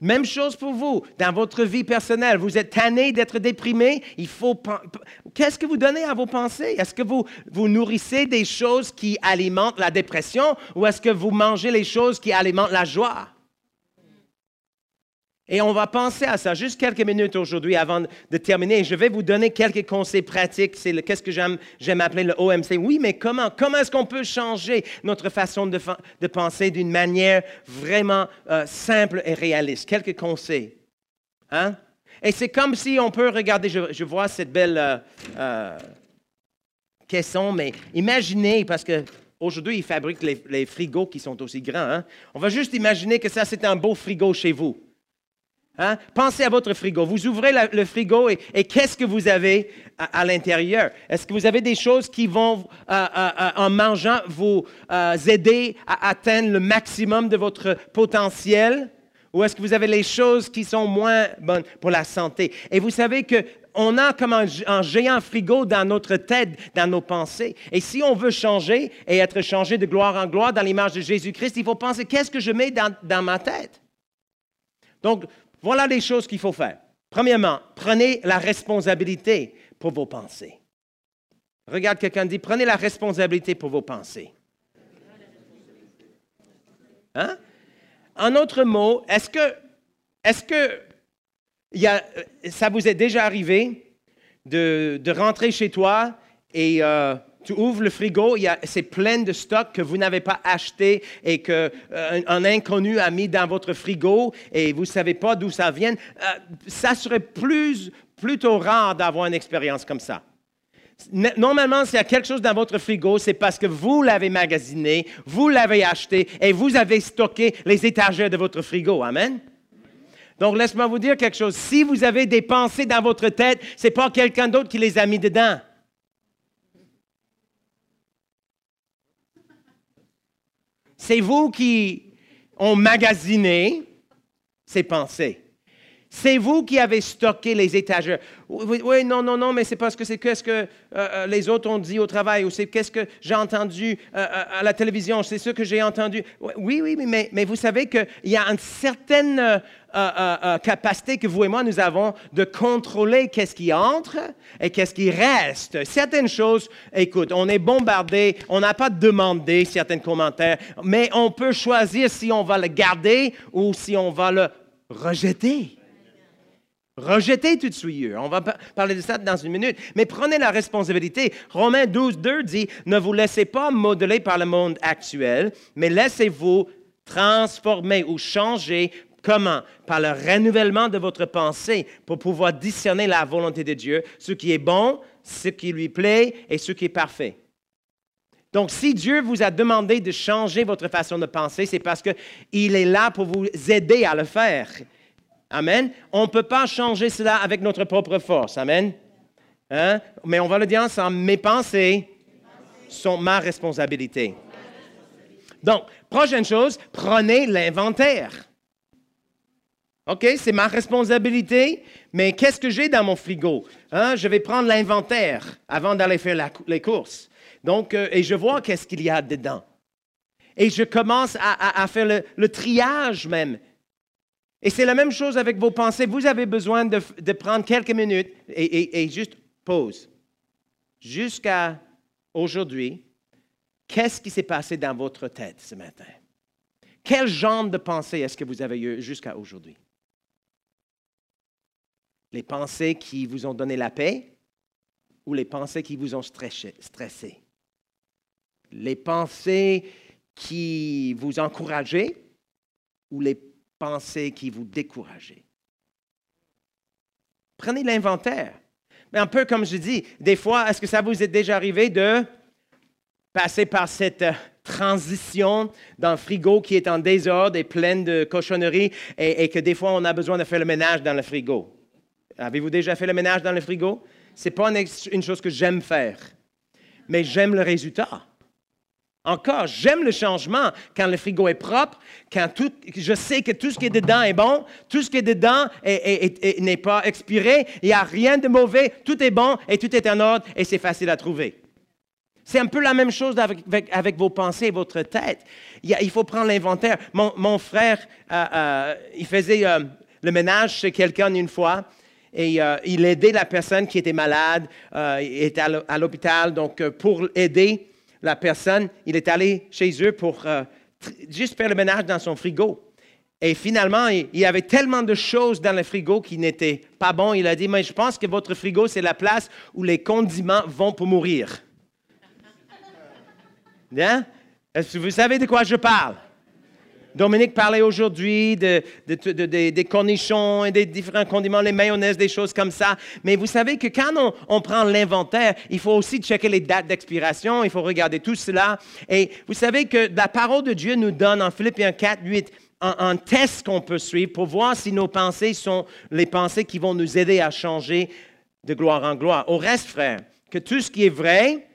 Speaker 1: Même chose pour vous, dans votre vie personnelle. Vous êtes tanné d'être déprimé. Il faut. Qu'est-ce que vous donnez à vos pensées? Est-ce que vous, vous nourrissez des choses qui alimentent la dépression ou est-ce que vous mangez les choses qui alimentent la joie? Et on va penser à ça juste quelques minutes aujourd'hui avant de terminer. Je vais vous donner quelques conseils pratiques. C'est qu'est-ce que j'aime? Appeler le OMC. Oui, mais comment? Comment est-ce qu'on peut changer notre façon de, de penser d'une manière vraiment euh, simple et réaliste? Quelques conseils. Hein? Et c'est comme si on peut regarder, je, vois cette belle euh, euh, caisson, mais imaginez, parce que Aujourd'hui, ils fabriquent les, frigos qui sont aussi grands. Hein? On va juste imaginer que ça, c'est un beau frigo chez vous. Hein? Pensez à votre frigo. Vous ouvrez le frigo et, qu'est-ce que vous avez à, l'intérieur? Est-ce que vous avez des choses qui vont, euh, euh, euh, en mangeant, vous aider à atteindre le maximum de votre potentiel? Ou est-ce que vous avez les choses qui sont moins bonnes pour la santé? Et vous savez que on a comme un, géant frigo dans notre tête, dans nos pensées. Et si on veut changer et être changé de gloire en gloire dans l'image de Jésus-Christ, il faut penser qu'est-ce que je mets dans, dans ma tête? Donc, voilà les choses qu'il faut faire. Premièrement, prenez la responsabilité pour vos pensées. Regarde quelqu'un dit, prenez la responsabilité pour vos pensées. Hein? En autre mot, est-ce que, que ça vous est déjà arrivé de, rentrer chez toi et euh, tu ouvres le frigo, c'est plein de stocks que vous n'avez pas acheté et qu'un euh, un inconnu a mis dans votre frigo et vous ne savez pas d'où ça vient. Euh, ça serait plus, plutôt rare d'avoir une expérience comme ça. Normalement, s'il y a quelque chose dans votre frigo, c'est parce que vous l'avez magasiné, vous l'avez acheté et vous avez stocké les étagères de votre frigo. Amen. Donc, laisse-moi vous dire quelque chose. Si vous avez des pensées dans votre tête, ce n'est pas quelqu'un d'autre qui les a mis dedans. C'est vous qui ont magasiné ces pensées. C'est vous qui avez stocké les étagères. Oui, non, non, non, mais c'est parce que c'est qu'est-ce que euh, euh, les autres ont dit au travail ou c'est qu'est-ce que j'ai entendu euh, à la télévision, c'est ce que j'ai entendu. Oui, oui, mais, mais vous savez qu'il y a une certaine capacité que vous et moi, nous avons de contrôler qu'est-ce qui entre et qu'est-ce qui reste. Certaines choses, écoute, on est bombardé, on n'a pas demandé certains commentaires, mais on peut choisir si on va le garder ou si on va le rejeter. Rejetez toute souillure. On va parler de ça dans une minute. Mais prenez la responsabilité. Romains 12, 2 dit, ne vous laissez pas modeler par le monde actuel, mais laissez-vous transformer ou changer. Comment Par le renouvellement de votre pensée pour pouvoir discerner la volonté de Dieu, ce qui est bon, ce qui lui plaît et ce qui est parfait. Donc, si Dieu vous a demandé de changer votre façon de penser, c'est parce qu'il est là pour vous aider à le faire. Amen. On ne peut pas changer cela avec notre propre force. Amen. Hein? Mais on va le dire ensemble, mes pensées sont ma responsabilité. Donc, prochaine chose, prenez l'inventaire. OK, c'est ma responsabilité, mais qu'est-ce que j'ai dans mon frigo? Hein? Je vais prendre l'inventaire avant d'aller faire les courses. Donc, euh, et je vois qu'est-ce qu'il y a dedans. Et je commence à, faire le triage même et c'est la même chose avec vos pensées. Vous avez besoin de, prendre quelques minutes et, juste pause. Jusqu'à aujourd'hui, qu'est-ce qui s'est passé dans votre tête ce matin? Quel genre de pensée est-ce que vous avez eu jusqu'à aujourd'hui? Les pensées qui vous ont donné la paix ou les pensées qui vous ont stressé? Les pensées qui vous encourageaient ou les pensées qui vous découragent. Prenez l'inventaire. Mais un peu comme je dis, des fois, est-ce que ça vous est déjà arrivé de passer par cette transition d'un frigo qui est en désordre et plein de cochonneries et, que des fois on a besoin de faire le ménage dans le frigo? Avez-vous déjà fait le ménage dans le frigo? Ce n'est pas une, chose que j'aime faire, mais j'aime le résultat. Encore, j'aime le changement quand le frigo est propre, quand tout, je sais que tout ce qui est dedans est bon, tout ce qui est dedans n'est pas expiré, il n'y a rien de mauvais, tout est bon et tout est en ordre et c'est facile à trouver. C'est un peu la même chose avec, vos pensées et votre tête. Il, faut prendre l'inventaire. Mon, frère, euh, euh, il faisait euh, le ménage chez quelqu'un une fois et il aidait la personne qui était malade, il était à l'hôpital. Donc, pour aider, la personne, il est allé chez eux pour euh, juste faire le ménage dans son frigo. Et finalement, il, y avait tellement de choses dans le frigo qui n'étaient pas bons. Il a dit, mais je pense que votre frigo, c'est la place où les condiments vont pour mourir. *laughs* Hein? Est-ce que vous savez de quoi je parle? Dominique parlait aujourd'hui des cornichons et des différents condiments, les mayonnaises, des choses comme ça. Mais vous savez que quand on, prend l'inventaire, il faut aussi checker les dates d'expiration, il faut regarder tout cela. Et vous savez que la parole de Dieu nous donne en Philippiens 4, 8 un, un test qu'on peut suivre pour voir si nos pensées sont les pensées qui vont nous aider à changer de gloire en gloire. Au reste, frère, que tout ce qui est vrai,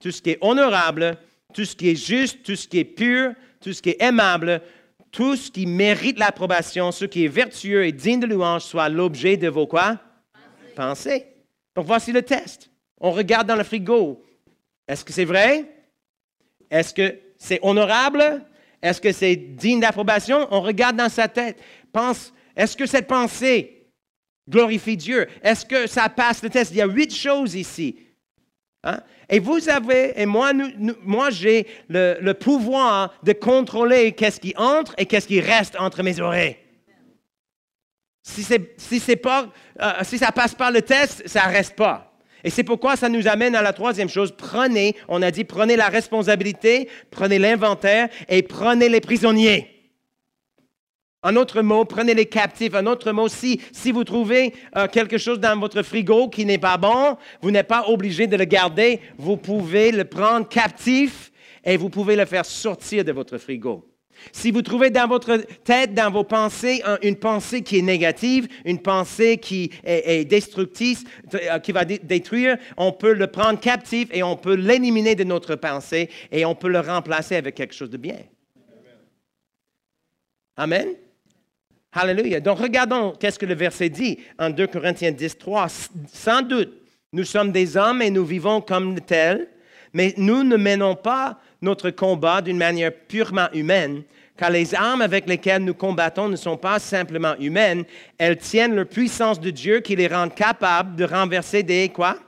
Speaker 1: tout ce qui est honorable, tout ce qui est juste, tout ce qui est pur, tout ce qui est aimable, tout ce qui mérite l'approbation, ce qui est vertueux et digne de louange, soit l'objet de vos quoi? Pensées. Donc voici le test. On regarde dans le frigo. Est-ce que c'est vrai? Est-ce que c'est honorable? Est-ce que c'est digne d'approbation? On regarde dans sa tête. Pense, est-ce que cette pensée glorifie Dieu? Est-ce que ça passe le test? Il y a huit choses ici. Hein? Et vous avez, et moi, moi j'ai le, pouvoir de contrôler qu'est-ce qui entre et qu'est-ce qui reste entre mes oreilles. Si, si, pas, euh, ça passe pas le test, ça reste pas. Et c'est pourquoi ça nous amène à la troisième chose. Prenez, on a dit, prenez la responsabilité, prenez l'inventaire et prenez les prisonniers. Un autre mot, prenez les captifs. Un autre mot, si, si vous trouvez euh, quelque chose dans votre frigo qui n'est pas bon, vous n'êtes pas obligé de le garder. Vous pouvez le prendre captif et vous pouvez le faire sortir de votre frigo. Si vous trouvez dans votre tête, dans vos pensées, une pensée qui est négative, une pensée qui est, destructrice, euh, qui va détruire, on peut le prendre captif et on peut l'éliminer de notre pensée et on peut le remplacer avec quelque chose de bien. Amen. Alléluia. Donc regardons qu'est-ce que le verset dit en 2 Corinthiens 10, 3. Sans doute, nous sommes des hommes et nous vivons comme tels, mais nous ne menons pas notre combat d'une manière purement humaine, car les armes avec lesquelles nous combattons ne sont pas simplement humaines, elles tiennent la puissance de Dieu qui les rend capables de renverser des quoi?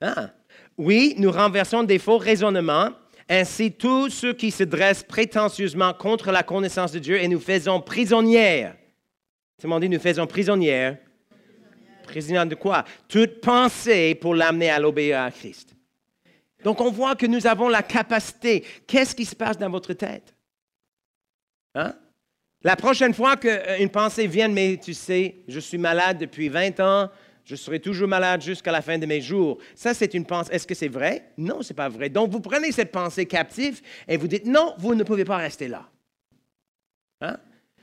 Speaker 1: Ah. Oui, nous renversons des faux raisonnements ainsi tous ceux qui se dressent prétentieusement contre la connaissance de Dieu et nous faisons prisonnières. C'est dit, nous faisons prisonnières. Prisonnières de quoi? Toute pensée pour l'amener à l'obéir à Christ. Donc on voit que nous avons la capacité. Qu'est-ce qui se passe dans votre tête? Hein? La prochaine fois qu'une pensée vient, mais tu sais, je suis malade depuis 20 ans, je serai toujours malade jusqu'à la fin de mes jours. Ça, c'est une pensée. Est-ce que c'est vrai? Non, ce n'est pas vrai. Donc, vous prenez cette pensée captive et vous dites, non, vous ne pouvez pas rester là. Hein?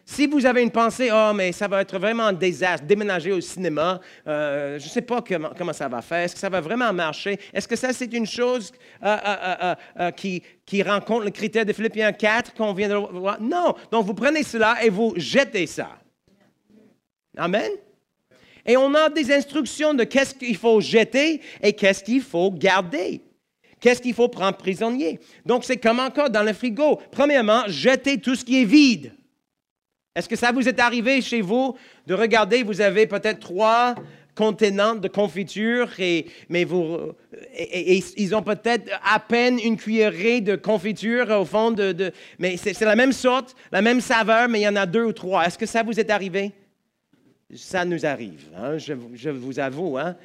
Speaker 1: Si vous avez une pensée, oh, mais ça va être vraiment un désastre, déménager au cinéma, euh, je ne sais pas comment, ça va faire, est-ce que ça va vraiment marcher? Est-ce que ça, c'est une chose euh, euh, qui, qui rencontre le critère de Philippiens 4 qu'on vient de voir? Non. Donc, vous prenez cela et vous jetez ça. Amen? Et on a des instructions de qu'est-ce qu'il faut jeter et qu'est-ce qu'il faut garder. Qu'est-ce qu'il faut prendre prisonnier. Donc, c'est comme encore dans le frigo. Premièrement, jetez tout ce qui est vide. Est-ce que ça vous est arrivé chez vous de regarder, vous avez peut-être trois contenants de confiture, et, mais vous, et, ils ont peut-être à peine une cuillerée de confiture au fond de... de mais c'est la même sorte, la même saveur, mais il y en a deux ou trois. Est-ce que ça vous est arrivé? Ça nous arrive, hein, je, vous avoue. Hein.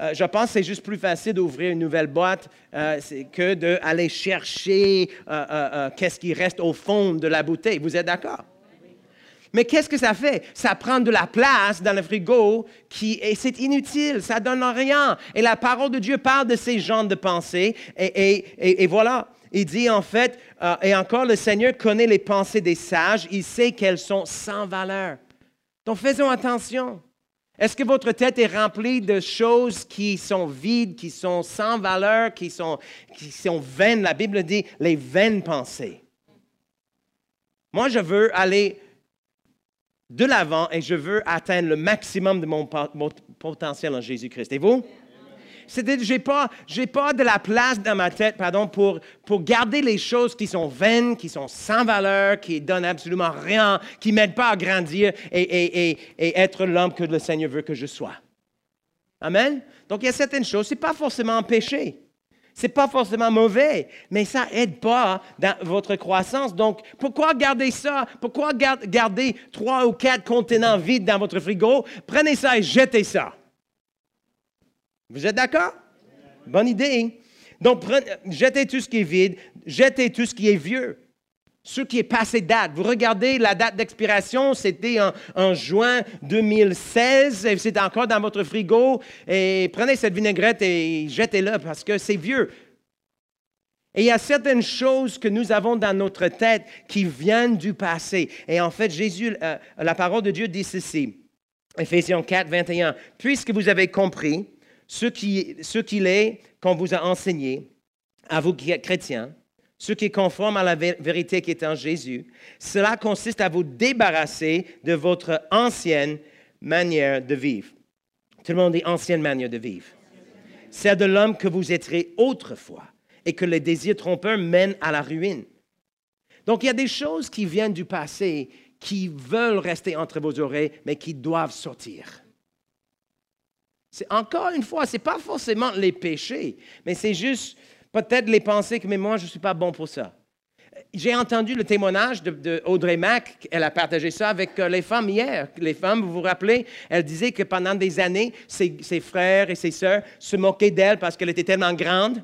Speaker 1: Euh, je pense que c'est juste plus facile d'ouvrir une nouvelle boîte euh, que d'aller chercher euh, qu'est-ce qui reste au fond de la bouteille. Vous êtes d'accord? Mais qu'est-ce que ça fait? Ça prend de la place dans le frigo qui, et c'est inutile, ça donne rien. Et la parole de Dieu parle de ces genres de pensées. Et, et voilà, il dit en fait, et encore le Seigneur connaît les pensées des sages, il sait qu'elles sont sans valeur. Donc faisons attention. Est-ce que votre tête est remplie de choses qui sont vides, qui sont sans valeur, qui sont, vaines? La Bible dit les vaines pensées. Moi, je veux aller de l'avant et je veux atteindre le maximum de mon, potentiel en Jésus-Christ. Et vous? C'est-à-dire, je n'ai pas, pas de la place dans ma tête pardon, pour, pour garder les choses qui sont vaines, qui sont sans valeur, qui donnent absolument rien, qui m'aident pas à grandir et, et, être l'homme que le Seigneur veut que je sois. Amen? Donc, il y a certaines choses, ce n'est pas forcément un péché. Ce n'est pas forcément mauvais, mais ça n'aide pas dans votre croissance. Donc, pourquoi garder ça? Pourquoi garder trois ou quatre contenants vides dans votre frigo? Prenez ça et jetez ça. Vous êtes d'accord? Bonne idée. Donc, jetez tout ce qui est vide, jetez tout ce qui est vieux, ce qui est passé date. Vous regardez la date d'expiration, c'était en, juin 2016, et c'est encore dans votre frigo, et prenez cette vinaigrette et jetez-la parce que c'est vieux. Et il y a certaines choses que nous avons dans notre tête qui viennent du passé. Et en fait, Jésus, euh, la parole de Dieu dit ceci, Éphésiens 4, 21, Puisque vous avez compris, ce qu'il est qu'on vous a enseigné, à vous chrétiens, ce qui est conforme à la vérité qui est en Jésus, cela consiste à vous débarrasser de votre ancienne manière de vivre. Tout le monde dit ancienne manière de vivre. C'est de l'homme que vous étiez autrefois et que les désirs trompeurs mènent à la ruine. Donc il y a des choses qui viennent du passé qui veulent rester entre vos oreilles, mais qui doivent sortir encore une fois, ce n'est pas forcément les péchés, mais c'est juste peut-être les pensées que, mais moi, je ne suis pas bon pour ça. J'ai entendu le témoignage de, Audrey Mack, elle a partagé ça avec euh, les femmes hier. Les femmes, vous vous rappelez, elle disait que pendant des années, ses frères et ses sœurs se moquaient d'elle parce qu'elle était tellement grande.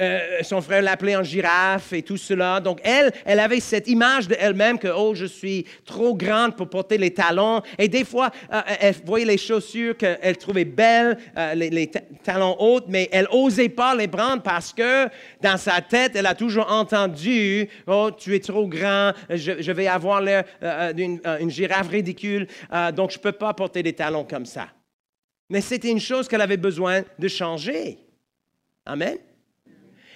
Speaker 1: Euh, son frère l'appelait en girafe et tout cela. Donc, elle, elle avait cette image d'elle-même que, oh, je suis trop grande pour porter les talons. Et des fois, euh, elle voyait les chaussures qu'elle trouvait belles, euh, les, talons hauts, mais elle n'osait pas les prendre parce que dans sa tête, elle a toujours entendu, oh, tu es trop grand, je, vais avoir l'air d'une une girafe ridicule, donc je ne peux pas porter des talons comme ça. Mais c'était une chose qu'elle avait besoin de changer. Amen.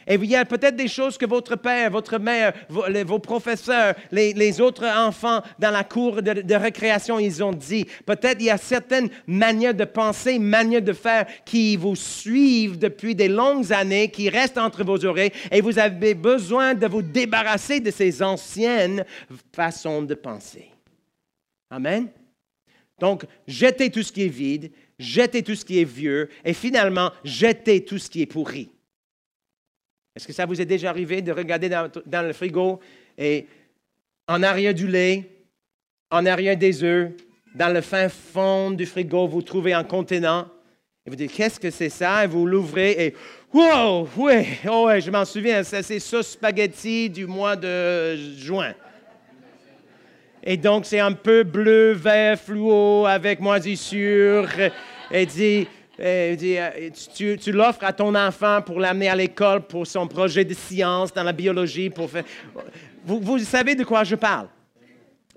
Speaker 1: Et il y a peut-être des choses que votre père, votre mère, vos, professeurs, les, autres enfants dans la cour de, récréation, ils ont dit. Peut-être il y a certaines manières de penser, manières de faire qui vous suivent depuis des longues années, qui restent entre vos oreilles, et vous avez besoin de vous débarrasser de ces anciennes façons de penser. Amen. Donc, jetez tout ce qui est vide, jetez tout ce qui est vieux, et finalement, jetez tout ce qui est pourri. Est-ce que ça vous est déjà arrivé de regarder dans, le frigo et en arrière du lait, en arrière des œufs, dans le fin fond du frigo, vous trouvez un contenant et vous dites Qu'est-ce que c'est ça? Et vous l'ouvrez et Wow, oui, oh ouais, je m'en souviens, c'est ce spaghetti du mois de juin. Et donc, c'est un peu bleu, vert, fluo, avec moisissure. Et dit euh, euh, tu, l'offres à ton enfant pour l'amener à l'école pour son projet de science dans la biologie. Pour faire... vous, savez de quoi je parle?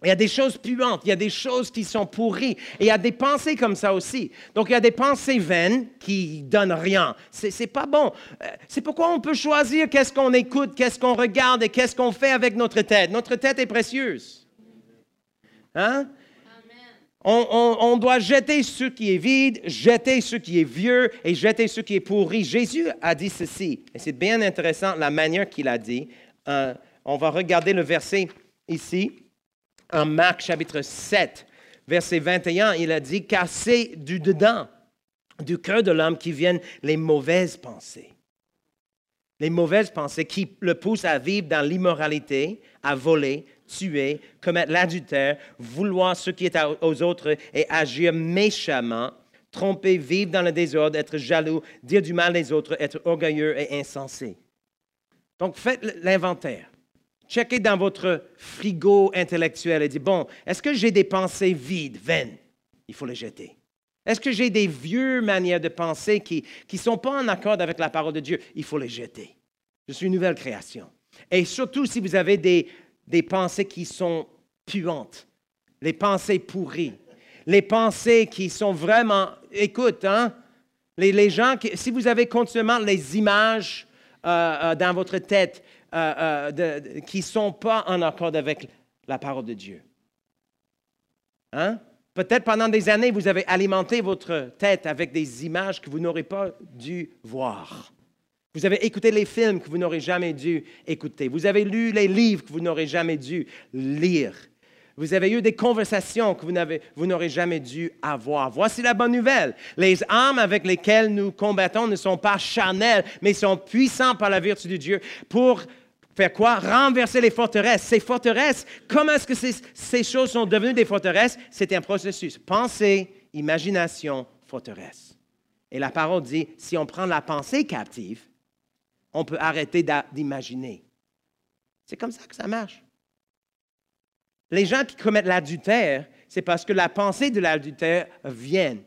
Speaker 1: Il y a des choses puantes, il y a des choses qui sont pourries, et il y a des pensées comme ça aussi. Donc il y a des pensées vaines qui donnent rien. C'est, c'est pas bon. Euh, c'est pourquoi on peut choisir qu'est-ce qu'on écoute, qu'est-ce qu'on regarde et qu'est-ce qu'on fait avec notre tête. Notre tête est précieuse. Hein? On, doit jeter ce qui est vide, jeter ce qui est vieux et jeter ce qui est pourri. Jésus a dit ceci, et c'est bien intéressant la manière qu'il a dit. Euh, on va regarder le verset ici, en Marc chapitre 7, verset 21. Il a dit, c'est du dedans, du cœur de l'homme qui viennent les mauvaises pensées. Les mauvaises pensées qui le poussent à vivre dans l'immoralité, à voler, tuer, commettre l'adultère, vouloir ce qui est aux autres et agir méchamment, tromper, vivre dans le désordre, être jaloux, dire du mal des autres, être orgueilleux et insensé. Donc faites l'inventaire. Checkez dans votre frigo intellectuel et dites, bon, est-ce que j'ai des pensées vides, vaines? Il faut les jeter. Est-ce que j'ai des vieux manières de penser qui ne sont pas en accord avec la parole de Dieu? Il faut les jeter. Je suis une nouvelle création. Et surtout si vous avez des pensées qui sont puantes, les pensées pourries, les pensées qui sont vraiment... Écoute, hein, les, gens, si vous avez continuellement les images euh, euh, dans votre tête euh, qui ne sont pas en accord avec la parole de Dieu, hein? Peut-être pendant des années, vous avez alimenté votre tête avec des images que vous n'aurez pas dû voir. Vous avez écouté les films que vous n'aurez jamais dû écouter. Vous avez lu les livres que vous n'aurez jamais dû lire. Vous avez eu des conversations que vous n'aurez jamais dû avoir. Voici la bonne nouvelle. Les armes avec lesquelles nous combattons ne sont pas charnelles, mais sont puissantes par la vertu de Dieu pour faire quoi? Renverser les forteresses. Ces forteresses, comment est-ce que ces, ces, choses sont devenues des forteresses? C'est un processus. Pensée, imagination, forteresse. Et la parole dit, si on prend la pensée captive, on peut arrêter d'imaginer. C'est comme ça que ça marche. Les gens qui commettent l'adultère, c'est parce que la pensée de l'adultère vient.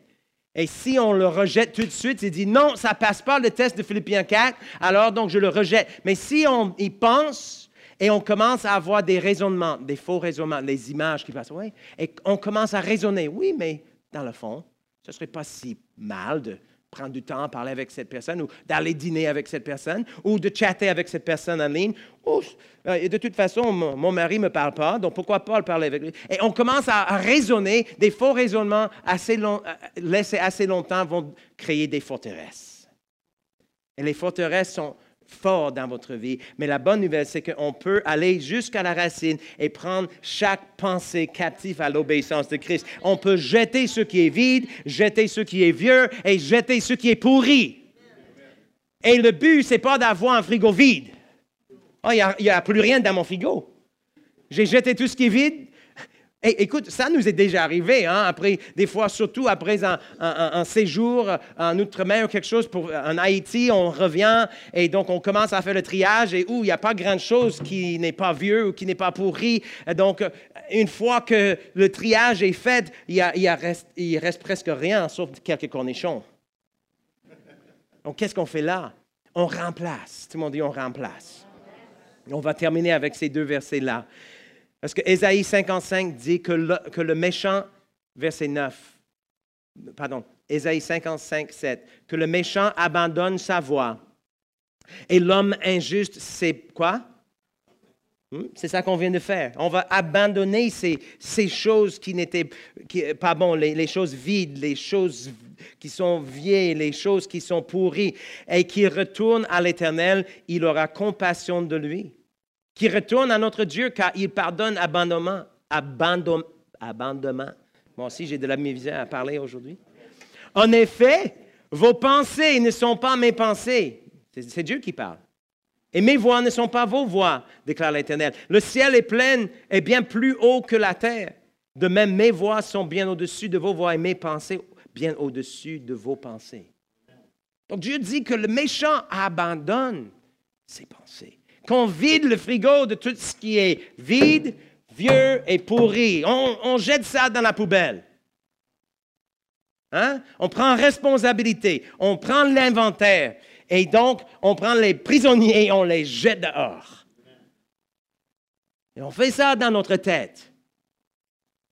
Speaker 1: Et si on le rejette tout de suite, il dit non, ça passe pas le test de Philippiens 4, alors donc je le rejette. Mais si on y pense et on commence à avoir des raisonnements, des faux raisonnements, les images qui passent, oui, et on commence à raisonner, oui, mais dans le fond, ce ne serait pas si mal de prendre du temps à parler avec cette personne ou d'aller dîner avec cette personne ou de chatter avec cette personne en ligne. Euh, et de toute façon, mon, mari ne me parle pas, donc pourquoi pas le parler avec lui? Et on commence à, raisonner, des faux raisonnements assez long, euh, laissés assez longtemps vont créer des forteresses. Et les forteresses sont, fort dans votre vie. Mais la bonne nouvelle, c'est qu'on peut aller jusqu'à la racine et prendre chaque pensée captive à l'obéissance de Christ. On peut jeter ce qui est vide, jeter ce qui est vieux et jeter ce qui est pourri. Et le but, c'est pas d'avoir un frigo vide. Oh, il n'y a, plus rien dans mon frigo. J'ai jeté tout ce qui est vide, écoute, ça nous est déjà arrivé, hein, après, des fois, surtout après un, séjour en Outre-mer ou quelque chose, en Haïti, on revient et donc on commence à faire le triage et où il n'y a pas grand-chose qui n'est pas vieux ou qui n'est pas pourri. Donc, une fois que le triage est fait, il, y reste, reste presque rien, sauf quelques cornichons. Donc, qu'est-ce qu'on fait là? On remplace. Tout le monde dit on remplace. On va terminer avec ces deux versets-là. Parce que Ésaïe 55 dit que le, méchant, verset 9, pardon, Ésaïe 55, 7, que le méchant abandonne sa voie et l'homme injuste, c'est quoi? Hmm? C'est ça qu'on vient de faire. On va abandonner ces, choses qui n'étaient pas bonnes, les, les, choses vides, les choses qui sont vieilles, les choses qui sont pourries, et qui retournent à l'Éternel, il aura compassion de lui qui retourne à notre Dieu car il pardonne abandonnement. abandonnement. Moi aussi, j'ai de la misère à parler aujourd'hui. En effet, vos pensées ne sont pas mes pensées. C'est Dieu qui parle. Et mes voix ne sont pas vos voix, déclare l'Éternel. Le ciel est plein et bien plus haut que la terre. De même, mes voix sont bien au-dessus de vos voix et mes pensées bien au-dessus de vos pensées. Donc Dieu dit que le méchant abandonne ses pensées qu'on vide le frigo de tout ce qui est vide, vieux et pourri. On, jette ça dans la poubelle. Hein? On prend responsabilité, on prend l'inventaire et donc on prend les prisonniers et on les jette dehors. Et on fait ça dans notre tête.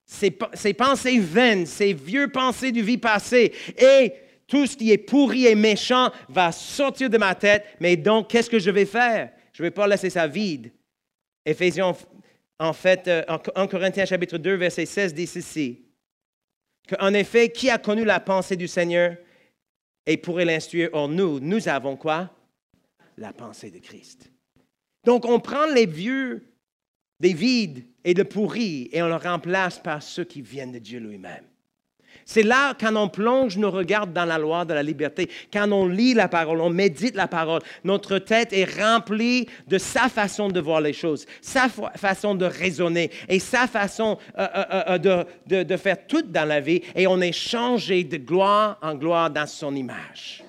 Speaker 1: Ces, pensées vaines, ces vieux pensées du vie passée et tout ce qui est pourri et méchant va sortir de ma tête. Mais donc, qu'est-ce que je vais faire? Je ne vais pas laisser ça vide. Éphésiens, en fait, euh, en Corinthiens chapitre 2, verset 16 dit ceci. En effet, qui a connu la pensée du Seigneur et pourrait l'instruire? Or, nous, nous avons quoi? La pensée de Christ. Donc, on prend les vieux, des vides et de pourris et on le remplace par ceux qui viennent de Dieu lui-même. C'est là quand on plonge nos regards dans la loi de la liberté, quand on lit la parole, on médite la parole, notre tête est remplie de sa façon de voir les choses, sa façon de raisonner et sa façon euh, euh, euh, de, de faire tout dans la vie et on est changé de gloire en gloire dans son image.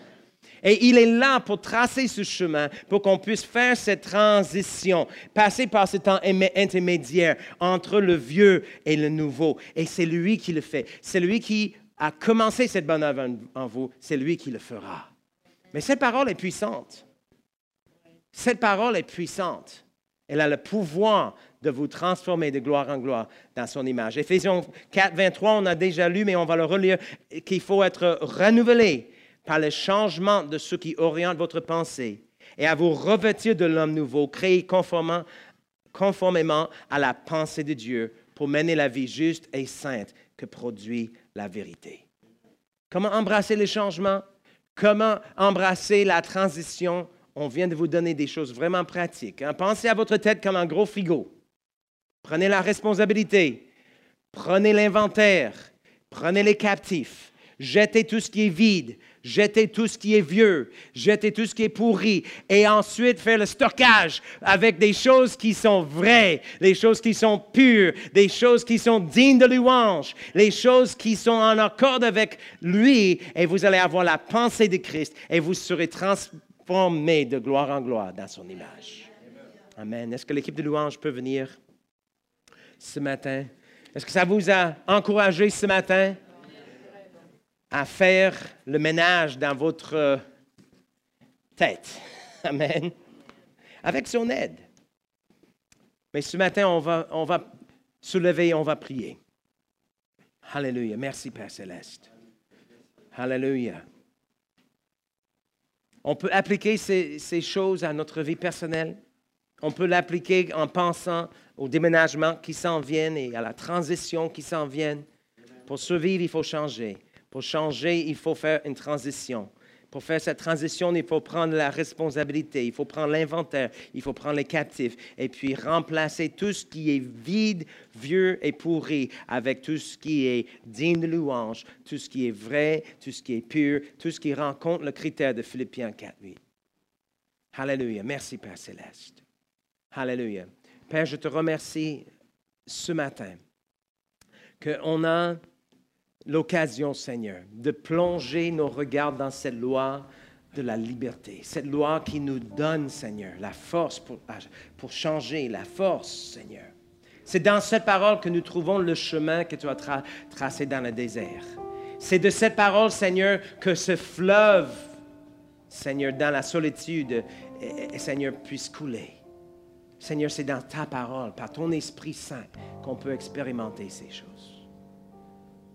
Speaker 1: Et il est là pour tracer ce chemin, pour qu'on puisse faire cette transition, passer par ce temps intermédiaire entre le vieux et le nouveau. Et c'est lui qui le fait. C'est lui qui a commencé cette bonne œuvre en vous. C'est lui qui le fera. Mais cette parole est puissante. Cette parole est puissante. Elle a le pouvoir de vous transformer de gloire en gloire dans son image. Éphésiens 4, 23, on a déjà lu, mais on va le relire, qu'il faut être renouvelé par le changement de ce qui oriente votre pensée et à vous revêtir de l'homme nouveau, créé conformément, conformément à la pensée de Dieu pour mener la vie juste et sainte que produit la vérité. Comment embrasser les changements? Comment embrasser la transition? On vient de vous donner des choses vraiment pratiques. Hein. Pensez à votre tête comme un gros frigo. Prenez la responsabilité. Prenez l'inventaire. Prenez les captifs. Jetez tout ce qui est vide. Jetez tout ce qui est vieux. Jetez tout ce qui est pourri. Et ensuite, faire le stockage avec des choses qui sont vraies, des choses qui sont pures, des choses qui sont dignes de louange, les choses qui sont en accord avec lui. Et vous allez avoir la pensée de Christ et vous serez transformés de gloire en gloire dans son image. Amen. Est-ce que l'équipe de louange peut venir? ce matin? Est-ce que ça vous a encouragé ce matin? À faire le ménage dans votre euh, tête? *laughs* Amen. Avec son aide. Mais ce matin, on va, on va se lever, on va prier. Alléluia. Merci, Père Céleste. Alléluia. On peut appliquer ces, ces choses à notre vie personnelle. On peut l'appliquer en pensant au déménagement qui s'en viennent et à la transition qui s'en viennent. Pour survivre, il faut changer. Pour changer, il faut faire une transition. Pour faire cette transition, il faut prendre la responsabilité, il faut prendre l'inventaire, il faut prendre les captifs et puis remplacer tout ce qui est vide, vieux et pourri avec tout ce qui est digne de louange, tout ce qui est vrai, tout ce qui est pur, tout ce qui rencontre le critère de Philippiens 4, 8. Alléluia. Merci, Père Céleste. Alléluia. Père, je te remercie ce matin qu'on a l'occasion, Seigneur, de plonger nos regards dans cette loi de la liberté, cette loi qui nous donne, Seigneur, la force pour, changer, la force, Seigneur. C'est dans cette parole que nous trouvons le chemin que tu as tracé dans le désert. C'est de cette parole, Seigneur, que ce fleuve, Seigneur, dans la solitude, Seigneur, puisse couler. Seigneur, c'est dans ta parole, par ton Esprit Saint, qu'on peut expérimenter ces choses.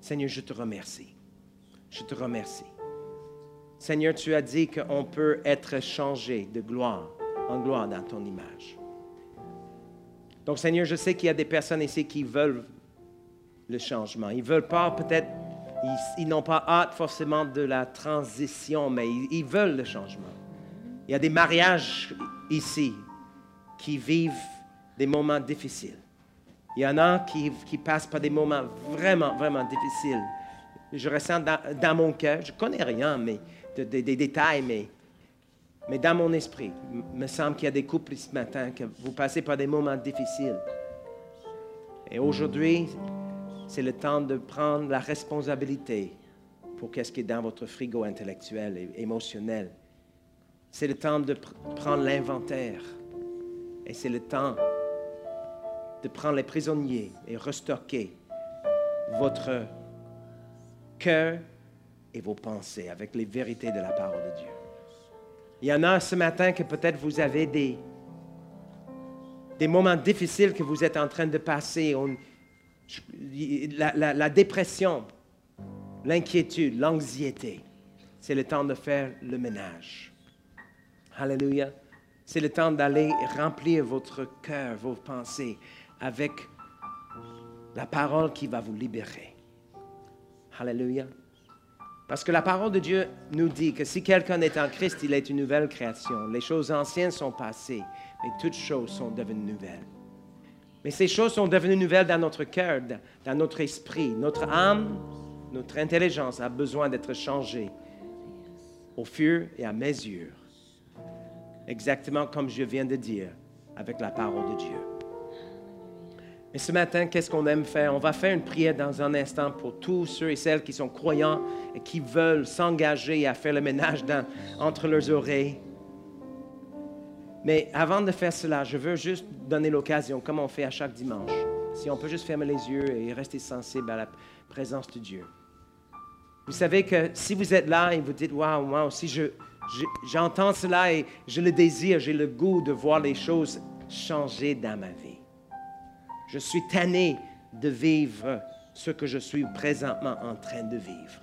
Speaker 1: Seigneur, je te remercie. Je te remercie. Seigneur, tu as dit qu'on peut être changé de gloire en gloire dans ton image. Donc, Seigneur, je sais qu'il y a des personnes ici qui veulent le changement. Ils veulent pas, peut-être, ils, n'ont pas hâte forcément de la transition, mais ils veulent le changement. Il y a des mariages ici qui vivent des moments difficiles. Il y en a qui, passent par des moments vraiment, vraiment difficiles. Je ressens dans, mon cœur, je ne connais rien mais, des détails, mais, mais dans mon esprit, il me semble qu'il y a des couples ce matin que vous passez par des moments difficiles. Et aujourd'hui, c'est le temps de prendre la responsabilité pour qu'est-ce qui est dans votre frigo intellectuel et émotionnel. C'est le temps de prendre l'inventaire et c'est le temps de prendre les prisonniers et restocker votre cœur et vos pensées avec les vérités de la parole de Dieu. Il y en a ce matin que peut-être vous avez des, des moments difficiles que vous êtes en train de passer. la, la dépression, l'inquiétude, l'anxiété. C'est le temps de faire le ménage. Alléluia. C'est le temps d'aller remplir votre cœur, vos pensées avec la parole qui va vous libérer. Alléluia. Parce que la parole de Dieu nous dit que si quelqu'un est en Christ, il est une nouvelle création. Les choses anciennes sont passées, mais toutes choses sont devenues nouvelles. Mais ces choses sont devenues nouvelles dans notre cœur, dans notre esprit. Notre âme, notre intelligence a besoin d'être changée au fur et à mesure exactement comme je viens de dire, avec la parole de Dieu. Mais ce matin, qu'est-ce qu'on aime faire? On va faire une prière dans un instant pour tous ceux et celles qui sont croyants et qui veulent s'engager à faire le ménage entre leurs oreilles. Mais avant de faire cela, je veux juste donner l'occasion, comme on fait à chaque dimanche, si on peut juste fermer les yeux et rester sensible à la présence de Dieu. Vous savez que si vous êtes là et vous dites, waouh, moi aussi, je, J'entends cela et je le désire, j'ai le goût de voir les choses changer dans ma vie. Je suis tanné de vivre ce que je suis présentement en train de vivre.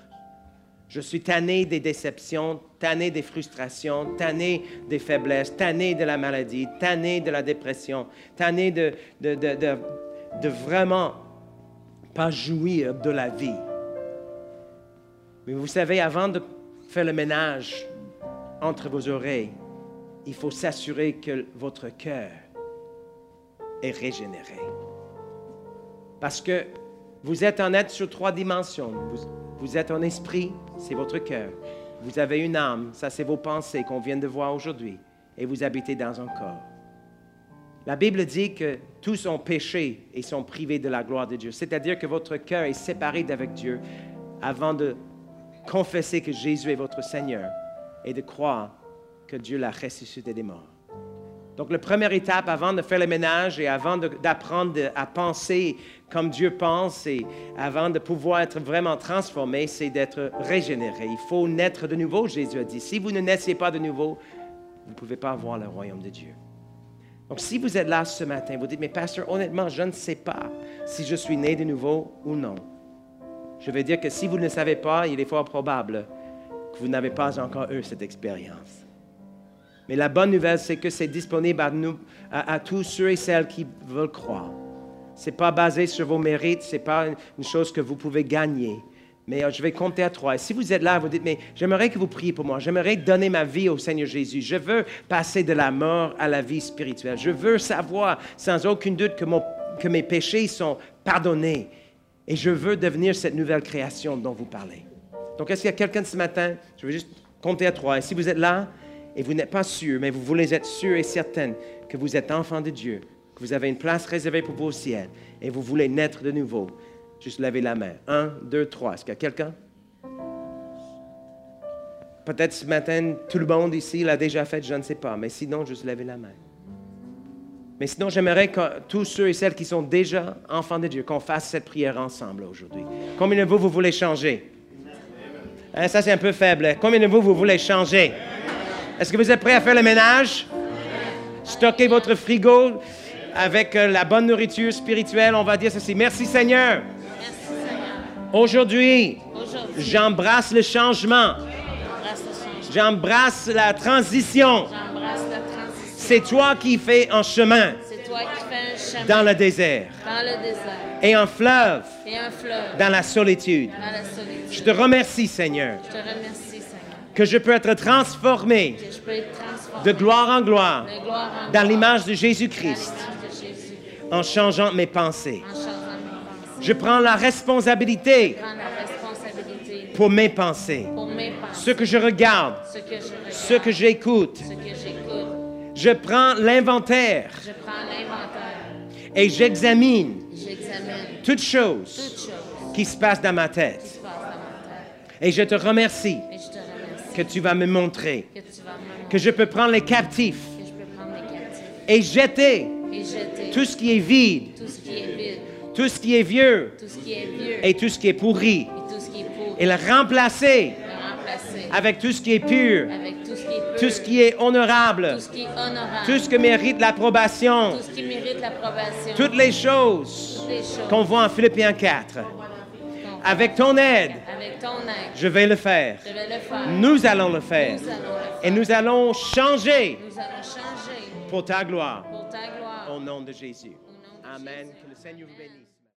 Speaker 1: Je suis tanné des déceptions, tanné des frustrations, tanné des faiblesses, tanné de la maladie, tanné de la dépression, tanné de, de, vraiment pas jouir de la vie. Mais vous savez, avant de faire le ménage entre vos oreilles, il faut s'assurer que votre cœur est régénéré. Parce que vous êtes en être sur trois dimensions. Vous, êtes en esprit, c'est votre cœur. Vous avez une âme, ça c'est vos pensées qu'on vient de voir aujourd'hui. Et vous habitez dans un corps. La Bible dit que tous ont péché et sont privés de la gloire de Dieu. C'est-à-dire que votre cœur est séparé d'avec Dieu avant de confesser que Jésus est votre Seigneur et de croire que Dieu l'a ressuscité des morts. Donc, la première étape avant de faire le ménage et avant d'apprendre à penser comme Dieu pense et avant de pouvoir être vraiment transformé, c'est d'être régénéré. Il faut naître de nouveau, Jésus a dit. Si vous ne naissez pas de nouveau, vous ne pouvez pas voir le royaume de Dieu. Donc, si vous êtes là ce matin, vous dites, mais pasteur, honnêtement, je ne sais pas si je suis né de nouveau ou non. Je vais dire que si vous ne le savez pas, il est fort probable que vous n'avez pas encore eu cette expérience. Mais la bonne nouvelle, c'est que c'est disponible à, nous, à, tous ceux et celles qui veulent croire. N'est pas basé sur vos mérites, ce n'est pas une chose que vous pouvez gagner. Mais euh, je vais compter à trois. Et si vous êtes là, vous dites, mais j'aimerais que vous priez pour moi. J'aimerais donner ma vie au Seigneur Jésus. Je veux passer de la mort à la vie spirituelle. Je veux savoir sans aucun doute que, mes péchés sont pardonnés. Et je veux devenir cette nouvelle création dont vous parlez. Donc, est-ce qu'il y a quelqu'un ce matin? Je vais juste compter à trois. Et si vous êtes là, et vous n'êtes pas sûr, mais vous voulez être sûr et certain que vous êtes enfant de Dieu, vous avez une place réservée pour vous au ciel, et vous voulez naître de nouveau, juste levez la main. Un, deux, trois. Est-ce qu'il y a quelqu'un? Peut-être ce matin, tout le monde ici l'a déjà fait, je ne sais pas, mais sinon, juste levez la main. Mais sinon, j'aimerais que tous ceux et celles qui sont déjà enfants de Dieu, qu'on fasse cette prière ensemble aujourd'hui. Combien de vous, vous voulez changer? Hein, ça, c'est un peu faible. Combien de vous, vous voulez changer? Est-ce que vous êtes prêts à faire le ménage? Stockez votre frigo avec euh, la bonne nourriture spirituelle. On va dire ceci. Merci Seigneur. Aujourd'hui, j'embrasse le changement. J'embrasse la transition. C'est toi qui fais un chemin. Dans le désert. Et un fleuve. Dans la solitude. Je te remercie, Seigneur. Je te remercie que je peux être transformé, de, gloire en gloire, dans l'image de Jésus-Christ en changeant mes pensées. Je prends la responsabilité, pour mes pensées, ce que je regarde, ce que j'écoute. Je prends l'inventaire. Et j'examine toutes choses qui se passent dans ma tête. Et je te remercie que tu vas me montrer, que, je peux prendre les captifs, et, jeter tout ce qui est vide, tout ce qui est, vieux, et tout ce qui est pourri, et, le remplacer, avec tout ce qui est pur, tout ce qui est honorable, tout ce, qui mérite l'approbation, toutes les choses, qu'on voit en Philippiens 4. Avec ton aide, je, vais le faire. Nous allons le faire. Et nous allons changer, pour, ta gloire, Au nom de Jésus. Amen. Que le Seigneur vous bénisse.